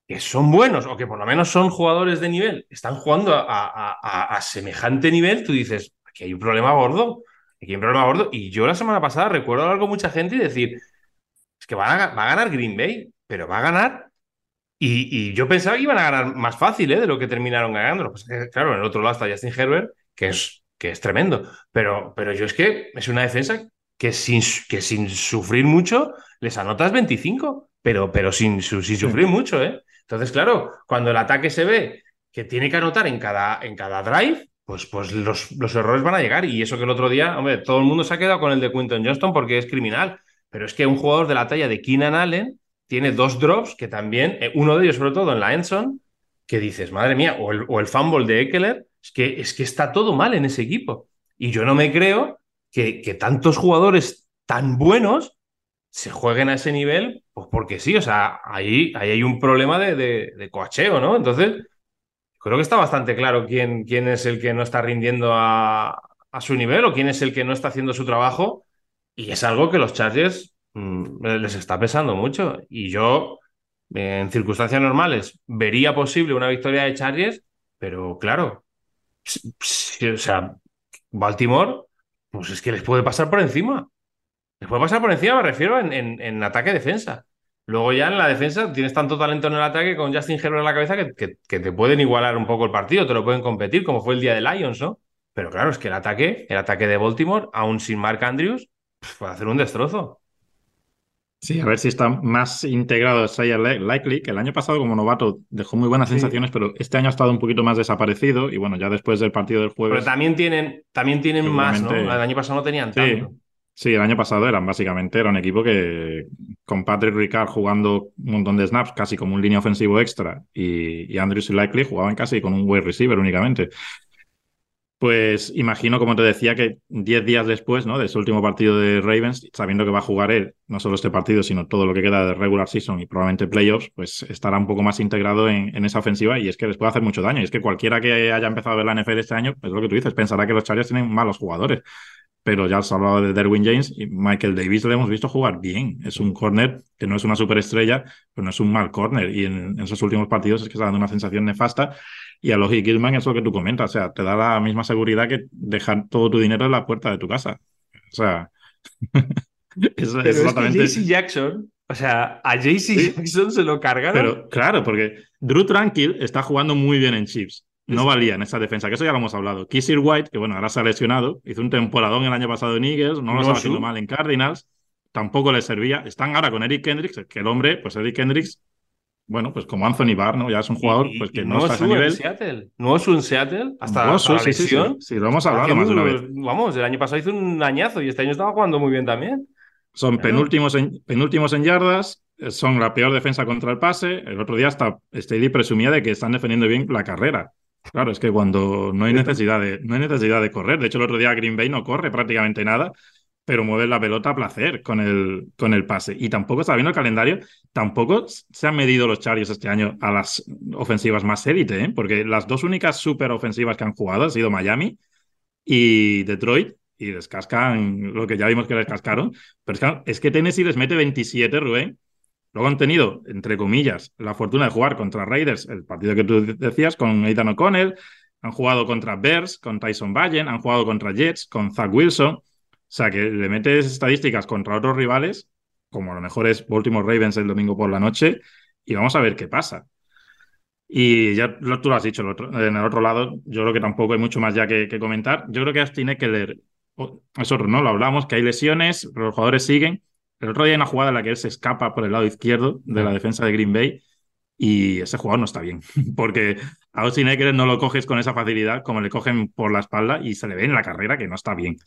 que son buenos o que por lo menos son jugadores de nivel están jugando a semejante nivel, tú dices, aquí hay un problema gordo Aquí hay un problema gordo. Y yo la semana pasada recuerdo con mucha gente y decir, es que va a, ganar Green Bay, pero va a ganar. Y, yo pensaba que iban a ganar más fácil ¿eh? de lo que terminaron ganando. claro, en el otro lado está Justin Herbert, que es, que es tremendo. Pero, pero yo es que es una defensa que sin, que sin sufrir mucho les anotas 25, pero, pero sin, sin sufrir mucho. ¿eh? Entonces, claro, cuando el ataque se ve que tiene que anotar en cada, en cada drive, pues, pues los, errores van a llegar. Y eso que el otro día, hombre, todo el mundo se ha quedado con el de Quinton Johnston porque es criminal. Pero es que un jugador de la talla de Keenan Allen tiene dos drops que también, eh, uno de ellos sobre todo en la Enson, que dices, madre mía, o el, o el fumble de Eckler, es que, es que está todo mal en ese equipo. Y yo no me creo que, que tantos jugadores tan buenos se jueguen a ese nivel, pues porque sí, o sea, ahí, ahí hay un problema de, de, de coacheo, ¿no? Entonces, creo que está bastante claro quién, quién es el que no está rindiendo a, su nivel o quién es el que no está haciendo su trabajo. Y es algo que los Chargers les está pesando mucho. Y yo, en circunstancias normales, vería posible una victoria de Chargers, pero claro, o sea, Baltimore, pues es que les puede pasar por encima. Les puede pasar por encima, me refiero en, en ataque-defensa. Luego ya en la defensa tienes tanto talento en el ataque con Justin Herbert en la cabeza que, te pueden igualar un poco el partido, te lo pueden competir, como fue el día de Lions, ¿no? Pero claro, es que el ataque, el ataque de Baltimore, aún sin Mark Andrews, puede hacer un destrozo. Sí, a ver si está más integrado Sayer Likely, que el año pasado como novato dejó muy buenas sensaciones, pero este año ha estado un poquito más desaparecido y bueno, ya después del partido del jueves... Pero también tienen, también tienen más, ¿no? El año pasado no tenían tanto. Sí, el año pasado eran básicamente, era un equipo que con Patrick Ricard jugando un montón de snaps, casi como un línea ofensivo extra, y, y Andrews y Likely jugaban casi con un wide receiver únicamente. Pues imagino, como te decía, que 10 días después ¿no? de ese último partido de Ravens, sabiendo que va a jugar él, no solo este partido, sino todo lo que queda de regular season y probablemente playoffs, pues estará un poco más integrado en, en, esa ofensiva y es que les puede hacer mucho daño. Y es que cualquiera que haya empezado a ver la NFL este año, es lo que tú dices, pensará que los Chargers tienen malos jugadores pero ya has hablado de Derwin James y Michael Davis le hemos visto jugar bien. Es un corner que no es una superestrella, pero no es un mal corner. Y en, esos últimos partidos es que está dando una sensación nefasta. Y a Logic Gilman es lo que tú comentas. O sea, te da la misma seguridad que dejar todo tu dinero en la puerta de tu casa. O sea, es, exactamente. Es que JC Jackson, o sea, a JC Jackson se lo cargaron. Pero claro, porque Drew Tranquil está jugando muy bien en Chips no valía en esa defensa, que eso ya lo hemos hablado. Kissir White, que bueno, ahora se ha lesionado, hizo un temporadón el año pasado en Eagles, no lo estaba haciendo mal en Cardinals, tampoco le servía. Están ahora con Eric Kendricks, que el hombre, pues Eric Kendricks, bueno, pues como Anthony Barr, ¿no? Ya es un jugador pues, que no, está a nivel. Seattle. No es un Seattle hasta, la sí, Sí, lo hemos hablado más de una vez. Vamos, el año pasado hizo un añazo y este año estaba jugando muy bien también. Son penúltimos, en, penúltimos en yardas, son la peor defensa contra el pase. El otro día hasta Steady presumía de que están defendiendo bien la carrera. Claro, es que cuando no hay necesidad de, no hay necesidad de correr. De hecho, el otro día Green Bay no corre prácticamente nada. Pero mueven la pelota a placer con el, con el pase. Y tampoco, sabiendo el calendario, tampoco se han medido los Chargers este año a las ofensivas más élite, ¿eh? porque las dos únicas super ofensivas que han jugado han sido Miami y Detroit, y descascan lo que ya vimos que les cascaron. Pero es que, es que Tennessee les mete 27, Rubén. Luego han tenido, entre comillas, la fortuna de jugar contra Raiders, el partido que tú decías, con Aidan O'Connell. Han jugado contra Bears, con Tyson Ballen. Han jugado contra Jets, con Zach Wilson. O sea, que le metes estadísticas contra otros rivales, como a lo mejor es Baltimore Ravens el domingo por la noche, y vamos a ver qué pasa. Y ya tú lo has dicho, en el otro lado, yo creo que tampoco hay mucho más ya que, comentar. Yo creo que Austin Eckler, es otro, ¿no? Lo hablamos, que hay lesiones, pero los jugadores siguen. El otro día hay una jugada en la que él se escapa por el lado izquierdo de la defensa de Green Bay y ese jugador no está bien, porque a Austin Eckler no lo coges con esa facilidad como le cogen por la espalda y se le ve en la carrera que no está bien.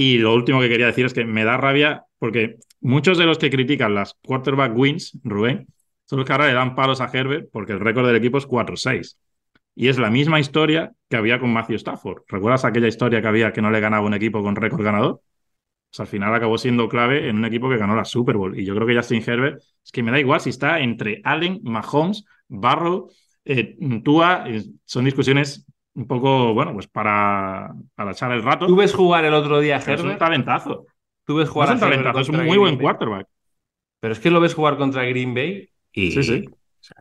Y lo último que quería decir es que me da rabia porque muchos de los que critican las quarterback wins, Rubén, son los que ahora le dan palos a Herbert porque el récord del equipo es 4-6. Y es la misma historia que había con Matthew Stafford. ¿Recuerdas aquella historia que había que no le ganaba un equipo con récord ganador? Pues al final acabó siendo clave en un equipo que ganó la Super Bowl. Y yo creo que Justin Herbert, es que me da igual si está entre Allen, Mahomes, Barrow, eh, Tua. son discusiones un poco, bueno, pues para, para echar el rato. ¿Tú ves jugar el otro día a Herbert? Es un talentazo. ¿Tú ves jugar es un talentazo, es un muy buen quarterback. Pero es que lo ves jugar contra Green Bay Sí, sí.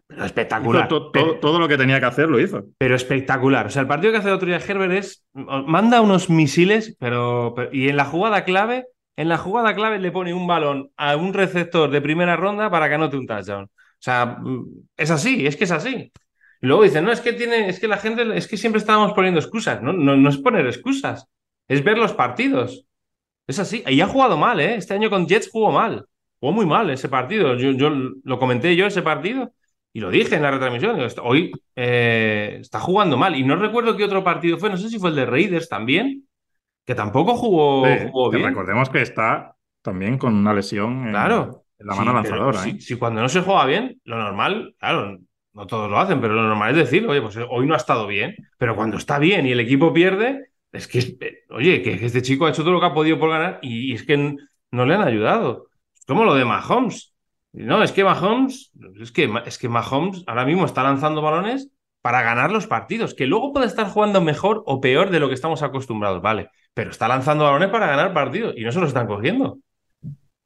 pero espectacular. todo, lo que tenía que hacer lo hizo. Pero espectacular. O sea, el partido que hace el otro día Herbert es. Manda unos misiles, pero, Y en la jugada clave. En la jugada clave le pone un balón a un receptor de primera ronda para que anote un touchdown. O sea, es así, es que es así. Y luego dicen, no, es que tiene, es que la gente, es que siempre estábamos poniendo excusas. No, no, no es poner excusas, es ver los partidos. Es así. Y ha jugado mal, ¿eh? Este año con Jets jugó mal. Jugó muy mal ese partido. Yo, yo, lo comenté yo ese partido y lo dije en la retransmisión. Hoy eh, está jugando mal. Y no recuerdo qué otro partido fue. No sé si fue el de Raiders también, que tampoco jugó, bien. Recordemos que está también con una lesión en, claro, la mano lanzadora. Si, ¿eh? si, cuando no se juega bien, lo normal, claro, no todos lo hacen, pero lo normal es decir, oye, pues hoy no ha estado bien. Pero cuando está bien y el equipo pierde, es que, eh, oye, que este chico ha hecho todo lo que ha podido por ganar y es que no le han ayudado como lo de Mahomes. No, es que Mahomes, es que, es que Mahomes ahora mismo está lanzando balones para ganar los partidos, que luego puede estar jugando mejor o peor de lo que estamos acostumbrados, vale, pero está lanzando balones para ganar partidos y no se los están cogiendo.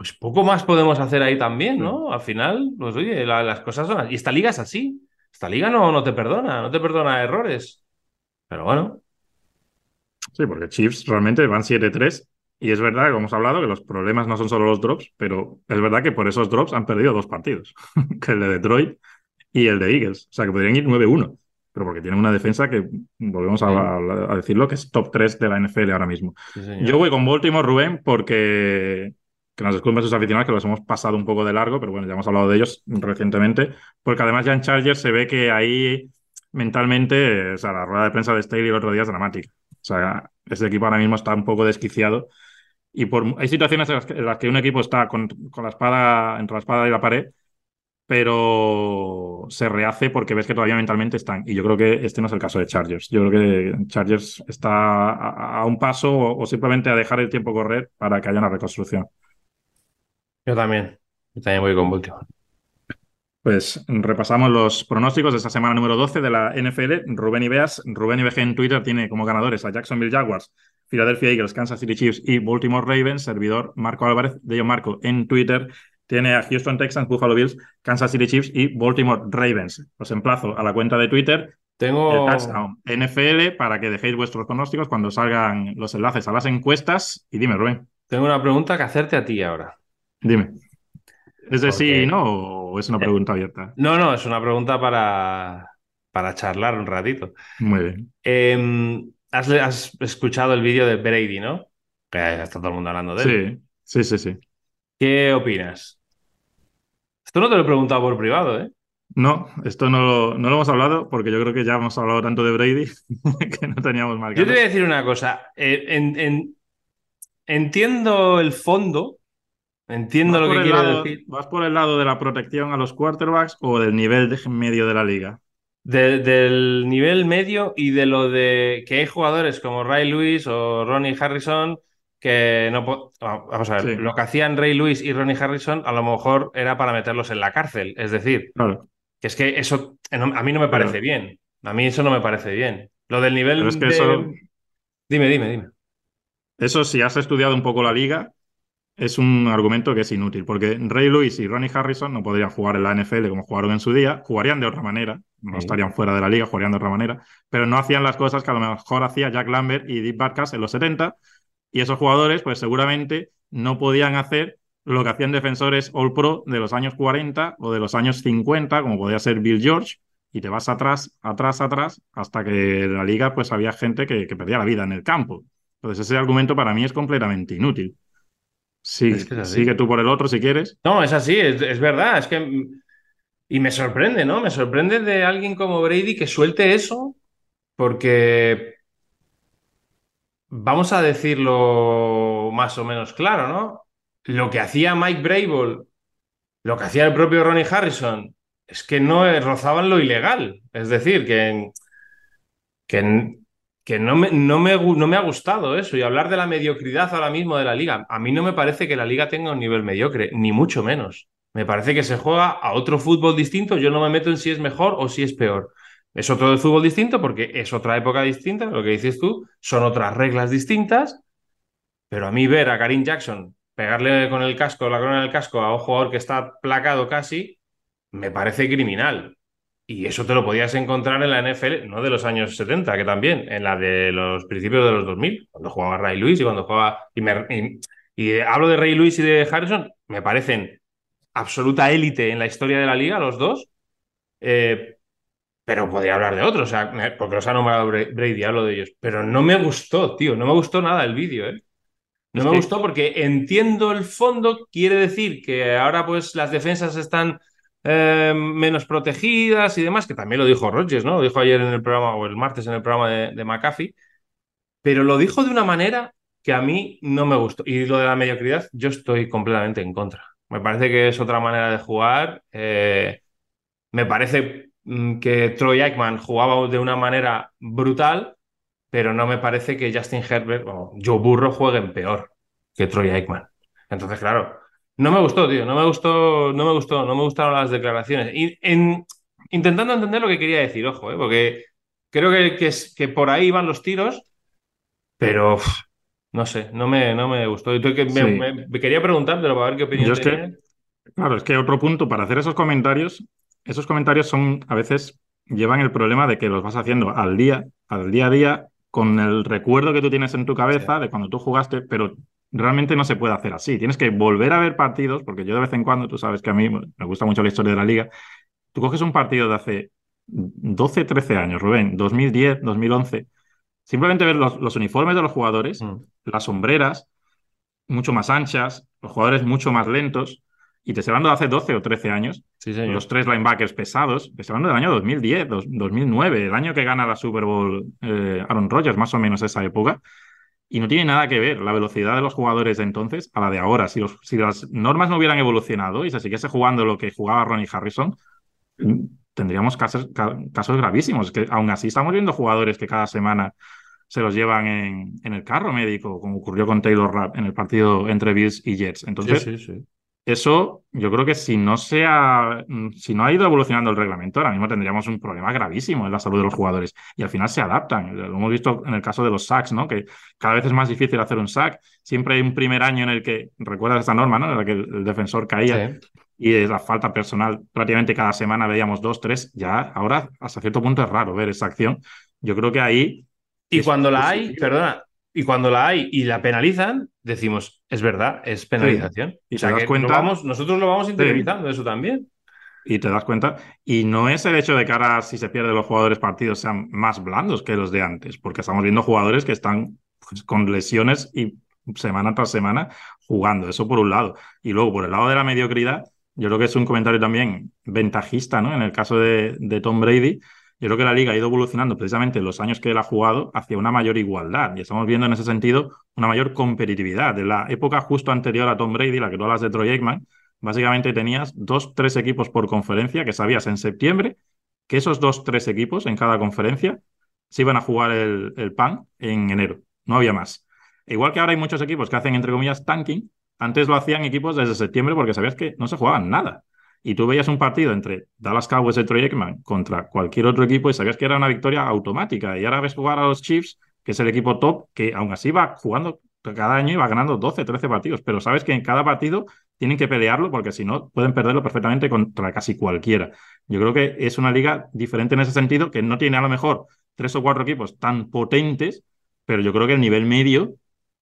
Pues poco más podemos hacer ahí también, ¿no? Al final, pues oye, las cosas son así. Y esta liga es así. Esta liga no, no te perdona, no te perdona errores. Pero bueno. Sí, porque Chiefs realmente van 7-3 y es verdad, como hemos hablado, que los problemas no son solo los drops, pero es verdad que por esos drops han perdido dos partidos, que el de Detroit y el de Eagles. O sea, que podrían ir 9-1, pero porque tienen una defensa que, volvemos a, decirlo, que es top 3 de la NFL ahora mismo. Yo voy con Baltimore, Rubén, porque que nos disculpen sus aficionados, que los hemos pasado un poco de largo, pero bueno, ya hemos hablado de ellos recientemente, porque además ya en Chargers se ve que ahí mentalmente, o sea, la rueda de prensa de Staley el otro día es dramática. O sea, ese equipo ahora mismo está un poco desquiciado y por, hay situaciones en las, que, un equipo está con, la espada, entre la espada y la pared, pero se rehace porque ves que todavía mentalmente están. Y yo creo que este no es el caso de Chargers. Yo creo que Chargers está a, un paso o, simplemente a dejar el tiempo correr para que haya una reconstrucción. Yo también. Yo también voy con Baltimore. Pues repasamos los pronósticos de esta semana número 12 de la NFL. Rubén Ibeas, Rubén IBG en Twitter tiene como ganadores a Jacksonville Jaguars, Philadelphia Eagles, Kansas City Chiefs y Baltimore Ravens. Servidor Marco Álvarez de Yo Marco en Twitter tiene a Houston Texans, Buffalo Bills, Kansas City Chiefs y Baltimore Ravens. Os emplazo a la cuenta de Twitter. Tengo NFL para que dejéis vuestros pronósticos cuando salgan los enlaces a las encuestas. Y dime, Rubén. Tengo una pregunta que hacerte a ti ahora. Dime. ¿Es de sí y no o es una eh, pregunta abierta? No, no, es una pregunta para, para charlar un ratito. Muy bien. Em, has, escuchado el vídeo de Brady, ¿no? Que está todo el mundo hablando de él. Sí, sí, sí, sí. ¿Qué opinas? Esto no te lo he preguntado por privado, ¿eh? No, esto no, no, lo hemos hablado porque yo creo que ya hemos hablado tanto de Brady que no teníamos más Yo te voy a decir una cosa. Eh, entiendo el fondo Entiendo lo que quiere decir. ¿Vas por el lado de la protección a los quarterbacks o del nivel de medio de la liga? del nivel medio y de lo de que hay jugadores como Ray Lewis o Ronnie Harrison que no... Vamos a ver, lo que hacían Ray Lewis y Ronnie Harrison a lo mejor era para meterlos en la cárcel. Es decir, que es que eso a mí no me parece bien. A mí eso no me parece bien. Lo del nivel es que Eso... Dime, dime, dime. Eso, si has estudiado un poco la liga, es un argumento que es inútil, porque Ray Lewis y Ronnie Harrison no podrían jugar en la NFL como jugaron en su día, jugarían de otra manera, no estarían fuera de la liga, jugarían de otra manera, pero no hacían las cosas que a lo mejor hacía Jack Lambert y Deep Barkas en los 70, y esos jugadores, pues seguramente no podían hacer lo que hacían defensores All Pro de los años 40 o de los años 50, como podía ser Bill George, y te vas atrás, atrás, atrás, hasta que en la liga pues había gente que, que perdía la vida en el campo. Entonces ese argumento para mí es completamente inútil. Sí, sigue tú por el otro si quieres. No, es así, es, verdad. Es que. Y me sorprende, ¿no? Me sorprende de alguien como Brady que suelte eso, porque. Vamos a decirlo más o menos claro, ¿no? Lo que hacía Mike Brable, lo que hacía el propio Ronnie Harrison, es que no rozaban lo ilegal. Es decir, que, que que no me, no, me, no me, ha gustado eso. Y hablar de la mediocridad ahora mismo de la liga. A mí no me parece que la liga tenga un nivel mediocre, ni mucho menos. Me parece que se juega a otro fútbol distinto. Yo no me meto en si es mejor o si es peor. Es otro de fútbol distinto porque es otra época distinta, lo que dices tú, son otras reglas distintas. Pero a mí ver a Karim Jackson pegarle con el casco, la corona del casco a un jugador que está placado casi, me parece criminal. Y eso te lo podías encontrar en la NFL, no de los años 70, que también, en la de los principios de los 2000, cuando jugaba Ray Lewis y cuando jugaba... Y, hablo de Ray Lewis y de Harrison, me parecen absoluta élite en la historia de la liga, los dos. Eh, pero podría hablar de otros, o sea, porque los ha nombrado Brady, hablo de ellos. Pero no me gustó, tío, no me gustó nada el vídeo, ¿eh? No me gustó porque entiendo el fondo, quiere decir que ahora pues las defensas están eh, menos protegidas y demás, que también lo dijo Rogers, ¿no? Lo dijo ayer en el programa o el martes en el programa de, McAfee, pero lo dijo de una manera que a mí no me gustó. Y lo de la mediocridad, yo estoy completamente en contra. Me parece que es otra manera de jugar. Eh, me parece mm, que Troy Aikman jugaba de una manera brutal, pero no me parece que Justin Herbert o Joe Burro jueguen peor que Troy Aikman. Entonces, claro, no me gustó, tío, no me gustó, no me gustó, no me gustaron las declaraciones. Y en, intentando entender lo que quería decir, ojo, ¿eh? porque creo que, que, que, por ahí van los tiros, pero no sé, no me, no me gustó. que me, quería preguntar, pero para ver qué opinión Yo Claro, es que otro punto para hacer esos comentarios, esos comentarios son a veces llevan el problema de que los vas haciendo al día, al día a día, con el recuerdo que tú tienes en tu cabeza de cuando tú jugaste, pero realmente no se puede hacer así. Tienes que volver a ver partidos, porque yo de vez en cuando, tú sabes que a mí me gusta mucho la historia de la liga, tú coges un partido de hace 12, 13 años, Rubén, 2010, 2011, simplemente ver los, uniformes de los jugadores, mm. las sombreras mucho más anchas, los jugadores mucho más lentos, y te estoy hablando de hace 12 o 13 años, los tres linebackers pesados, te estoy hablando del año 2010, 2009, el año que gana la Super Bowl eh, Aaron Rodgers, más o menos esa época. Y no tiene nada que ver la velocidad de los jugadores de entonces a la de ahora. Si, las normas no hubieran evolucionado y se siguiese jugando lo que jugaba Ronnie Harrison, mm, tendríamos casos, casos gravísimos. Que aún así estamos viendo jugadores que cada semana se los llevan en, el carro médico, como ocurrió con Taylor Rapp en el partido entre Bills y Jets. Entonces, sí, sí, eso yo creo que si no, se ha, mm, si no ha ido evolucionando el reglamento, ahora mismo tendríamos un problema gravísimo en la salud de los jugadores. Y al final se adaptan. Lo hemos visto en el caso de los sacks, ¿no? Que cada vez es más difícil hacer un sack. Siempre hay un primer año en el que, recuerdas esta norma, ¿no? En la que el, defensor caía. Y la falta personal, prácticamente cada semana veíamos dos, tres. Ya ahora, hasta cierto punto, es raro ver esa acción. Yo creo que ahí. Y cuando la hay, perdona, y cuando la hay y la penalizan, decimos, es verdad, es penalización. Y te das cuenta. nosotros lo vamos interiorizando eso también. Y te das cuenta. Y no es el hecho de que ahora, si se pierden los jugadores partidos, sean más blandos que los de antes, porque estamos viendo jugadores que están pues, con lesiones y semana tras semana jugando. Eso por un lado. Y luego, por el lado de la mediocridad, yo creo que es un comentario también ventajista, ¿no? En el caso de, de Tom Brady yo creo que la liga ha ido evolucionando precisamente en los años que él ha jugado hacia una mayor igualdad y estamos viendo en ese sentido una mayor competitividad. En la época justo anterior a Tom Brady, la que tú hablas de Troy Aikman, básicamente tenías dos, tres equipos por conferencia que sabías en septiembre que esos dos, tres equipos en cada conferencia se iban a jugar el, el PAN en enero. No había más. Igual que ahora hay muchos equipos que hacen, entre comillas, tanking, antes lo hacían equipos desde septiembre porque sabías que no se jugaban nada. Y tú veías un partido entre Dallas Cowboys y Troy Aikman contra cualquier otro equipo y sabías que era una victoria automática. Y ahora ves jugar a los Chiefs, que es el equipo top, que aún así va jugando cada año y va ganando 12, 13 partidos. Pero sabes que en cada partido tienen que pelearlo porque si no pueden perderlo perfectamente contra casi cualquiera. Yo creo que es una liga diferente en ese sentido, que no tiene a lo mejor tres o cuatro equipos tan potentes, pero yo creo que el nivel medio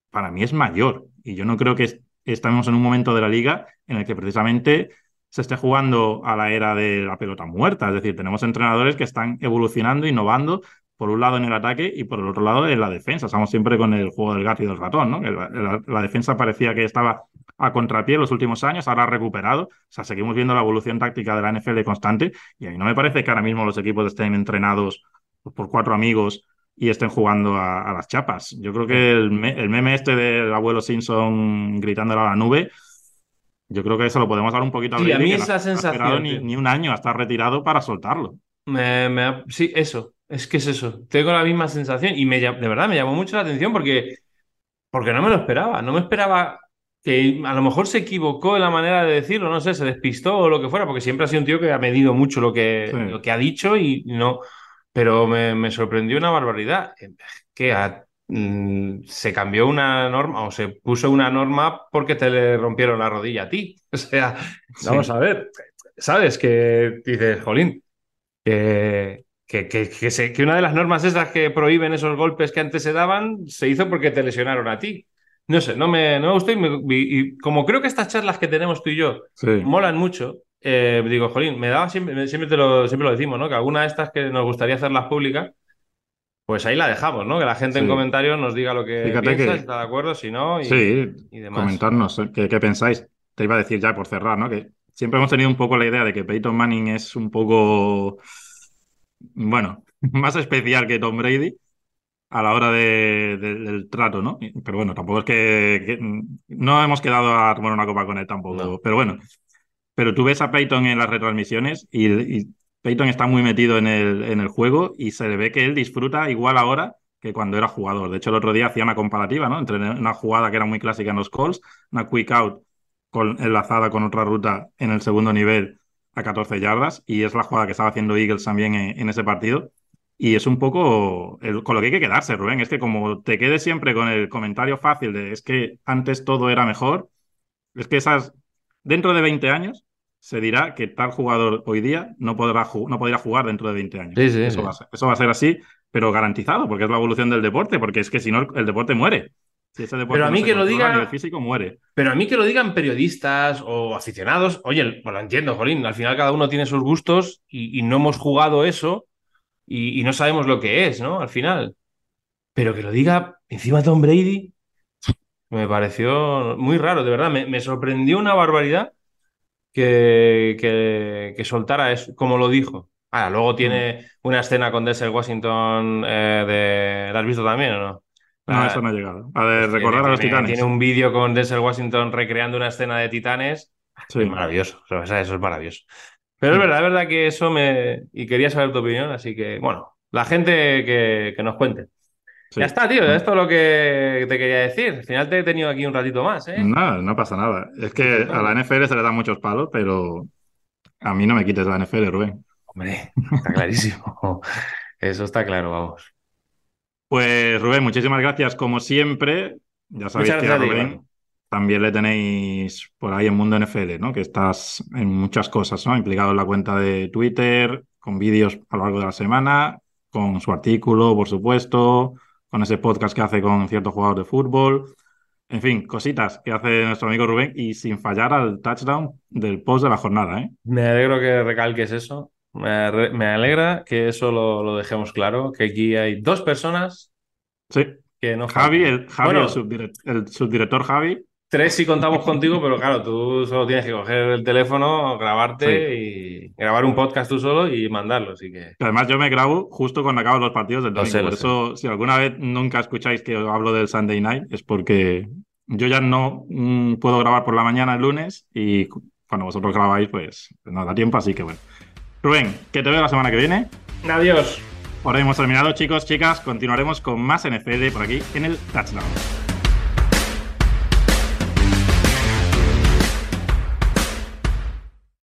para mí es mayor. Y yo no creo que estemos en un momento de la liga en el que precisamente se esté jugando a la era de la pelota muerta. Es decir, tenemos entrenadores que están evolucionando, innovando, por un lado en el ataque y por el otro lado en la defensa. Estamos siempre con el juego del gato y del ratón, ¿no? La, defensa parecía que estaba a contrapié en los últimos años, ahora ha recuperado. O sea, seguimos viendo la evolución táctica de la NFL constante y a mí no me parece que ahora mismo los equipos estén entrenados por cuatro amigos y estén jugando a, las chapas. Yo creo que el, meme este del abuelo Simpson gritándole a la nube, yo creo que eso lo podemos dar un poquito a Sí, a mí esa sensación. Ni, ni, un año a estar retirado para soltarlo. Me, sí, eso. Es que es eso. Tengo la misma sensación y me, de verdad me llamó mucho la atención porque, porque no me lo esperaba. No me esperaba que a lo mejor se equivocó en la manera de decirlo, no sé, se despistó o lo que fuera, porque siempre ha sido un tío que ha medido mucho lo que, lo que ha dicho y no. Pero me, sorprendió una barbaridad. Que mm, se cambió una norma o se puso una norma porque te le rompieron la rodilla a ti. O sea, vamos a ver. ¿Sabes? Que dices, Jolín, que, que, que, una de las normas esas que prohíben esos golpes que antes se daban se hizo porque te lesionaron a ti. No sé, no me, no gustó y, como creo que estas charlas que tenemos tú y yo molan mucho, eh, digo, Jolín, me daba siempre, siempre, te lo, siempre lo decimos, ¿no? Que alguna de estas que nos gustaría hacerlas públicas, pues ahí la dejamos, ¿no? Que la gente en comentarios nos diga lo que piensa, si está de acuerdo, si no, y, sí, comentarnos ¿eh? ¿qué, pensáis. Te iba a decir ya por cerrar, ¿no? Que siempre hemos tenido un poco la idea de que Peyton Manning es un poco, bueno, más especial que Tom Brady a la hora del trato, ¿no? Pero bueno, tampoco es que, no hemos quedado a tomar una copa con él tampoco. Pero bueno, pero tú ves a Peyton en las retransmisiones y, Peyton está muy metido en el, en el juego y se le ve que él disfruta igual ahora que cuando era jugador. De hecho, el otro día hacía una comparativa, ¿no? Entre una jugada que era muy clásica en los calls, una quick out con, enlazada con otra ruta en el segundo nivel a 14 yardas, y es la jugada que estaba haciendo Eagles también en, ese partido. Y es un poco con lo que hay que quedarse, Rubén. Es que como te quedes siempre con el comentario fácil de es que antes todo era mejor, es que esas, dentro de 20 años, se dirá que tal jugador hoy día no podrá, no jugar dentro de 20 años. eso, Va a ser, así, pero garantizado, porque es la evolución del deporte, porque es que si no, el deporte muere. Si ese deporte pero a mí que lo diga el físico muere. Pero a mí que lo digan periodistas o aficionados, oye, pues lo entiendo, Jolín, al final cada uno tiene sus gustos y, no hemos jugado eso y, no sabemos lo que es, ¿no? Al final. Pero que lo diga encima Tom Brady, me pareció muy raro, de verdad, me sorprendió una barbaridad que, que, soltara eso, como lo dijo. Ah, luego tiene mm. una escena con Denzel Washington eh, de... ¿La has visto también o no? No, eso no ha llegado. A ver, recordar a los titanes. Tiene un vídeo con Denzel Washington recreando una escena de titanes. Sí. Es maravilloso. eso es maravilloso. Pero es verdad, es verdad que eso me. Y quería saber tu opinión, así que, bueno, la gente que, que nos cuente. Ya está, tío, esto es lo que te quería decir. Al final te he tenido aquí un ratito más, ¿eh? No, no pasa nada. Es que a la NFL se le dan muchos palos, pero a mí no me quites la NFL, Rubén. Hombre, está clarísimo. Eso está claro, vamos. Pues Rubén, muchísimas gracias como siempre. Ya sabéis que a Rubén también le tenéis por ahí en Mundo NFL, ¿no? Que estás en muchas cosas, ¿no? Implicado en la cuenta de Twitter, con vídeos a lo largo de la semana, con su artículo, por supuesto, con ese podcast que hace con ciertos jugadores de fútbol. En fin, cositas que hace nuestro amigo Rubén y sin fallar al touchdown del post de la jornada. ¿eh? Me alegro que recalques eso. Me, alegra que eso lo, dejemos claro, que aquí hay dos personas. Sí. Que no Javi, el, Javi el subdirector Javi, Tres si contamos contigo, pero claro, tú solo tienes que coger el teléfono, grabarte y grabar un podcast tú solo y mandarlo. Así que... Además, yo me grabo justo cuando acaban los partidos del domingo. Por eso, si alguna vez nunca escucháis que hablo del Sunday Night, es porque yo ya no mm, puedo grabar por la mañana el lunes y cuando vosotros grabáis, pues, pues no da tiempo, así que bueno. Rubén, que te veo la semana que viene. Adiós. Ahora hemos terminado, chicos, chicas. Continuaremos con más NFL por aquí en el Touchdown.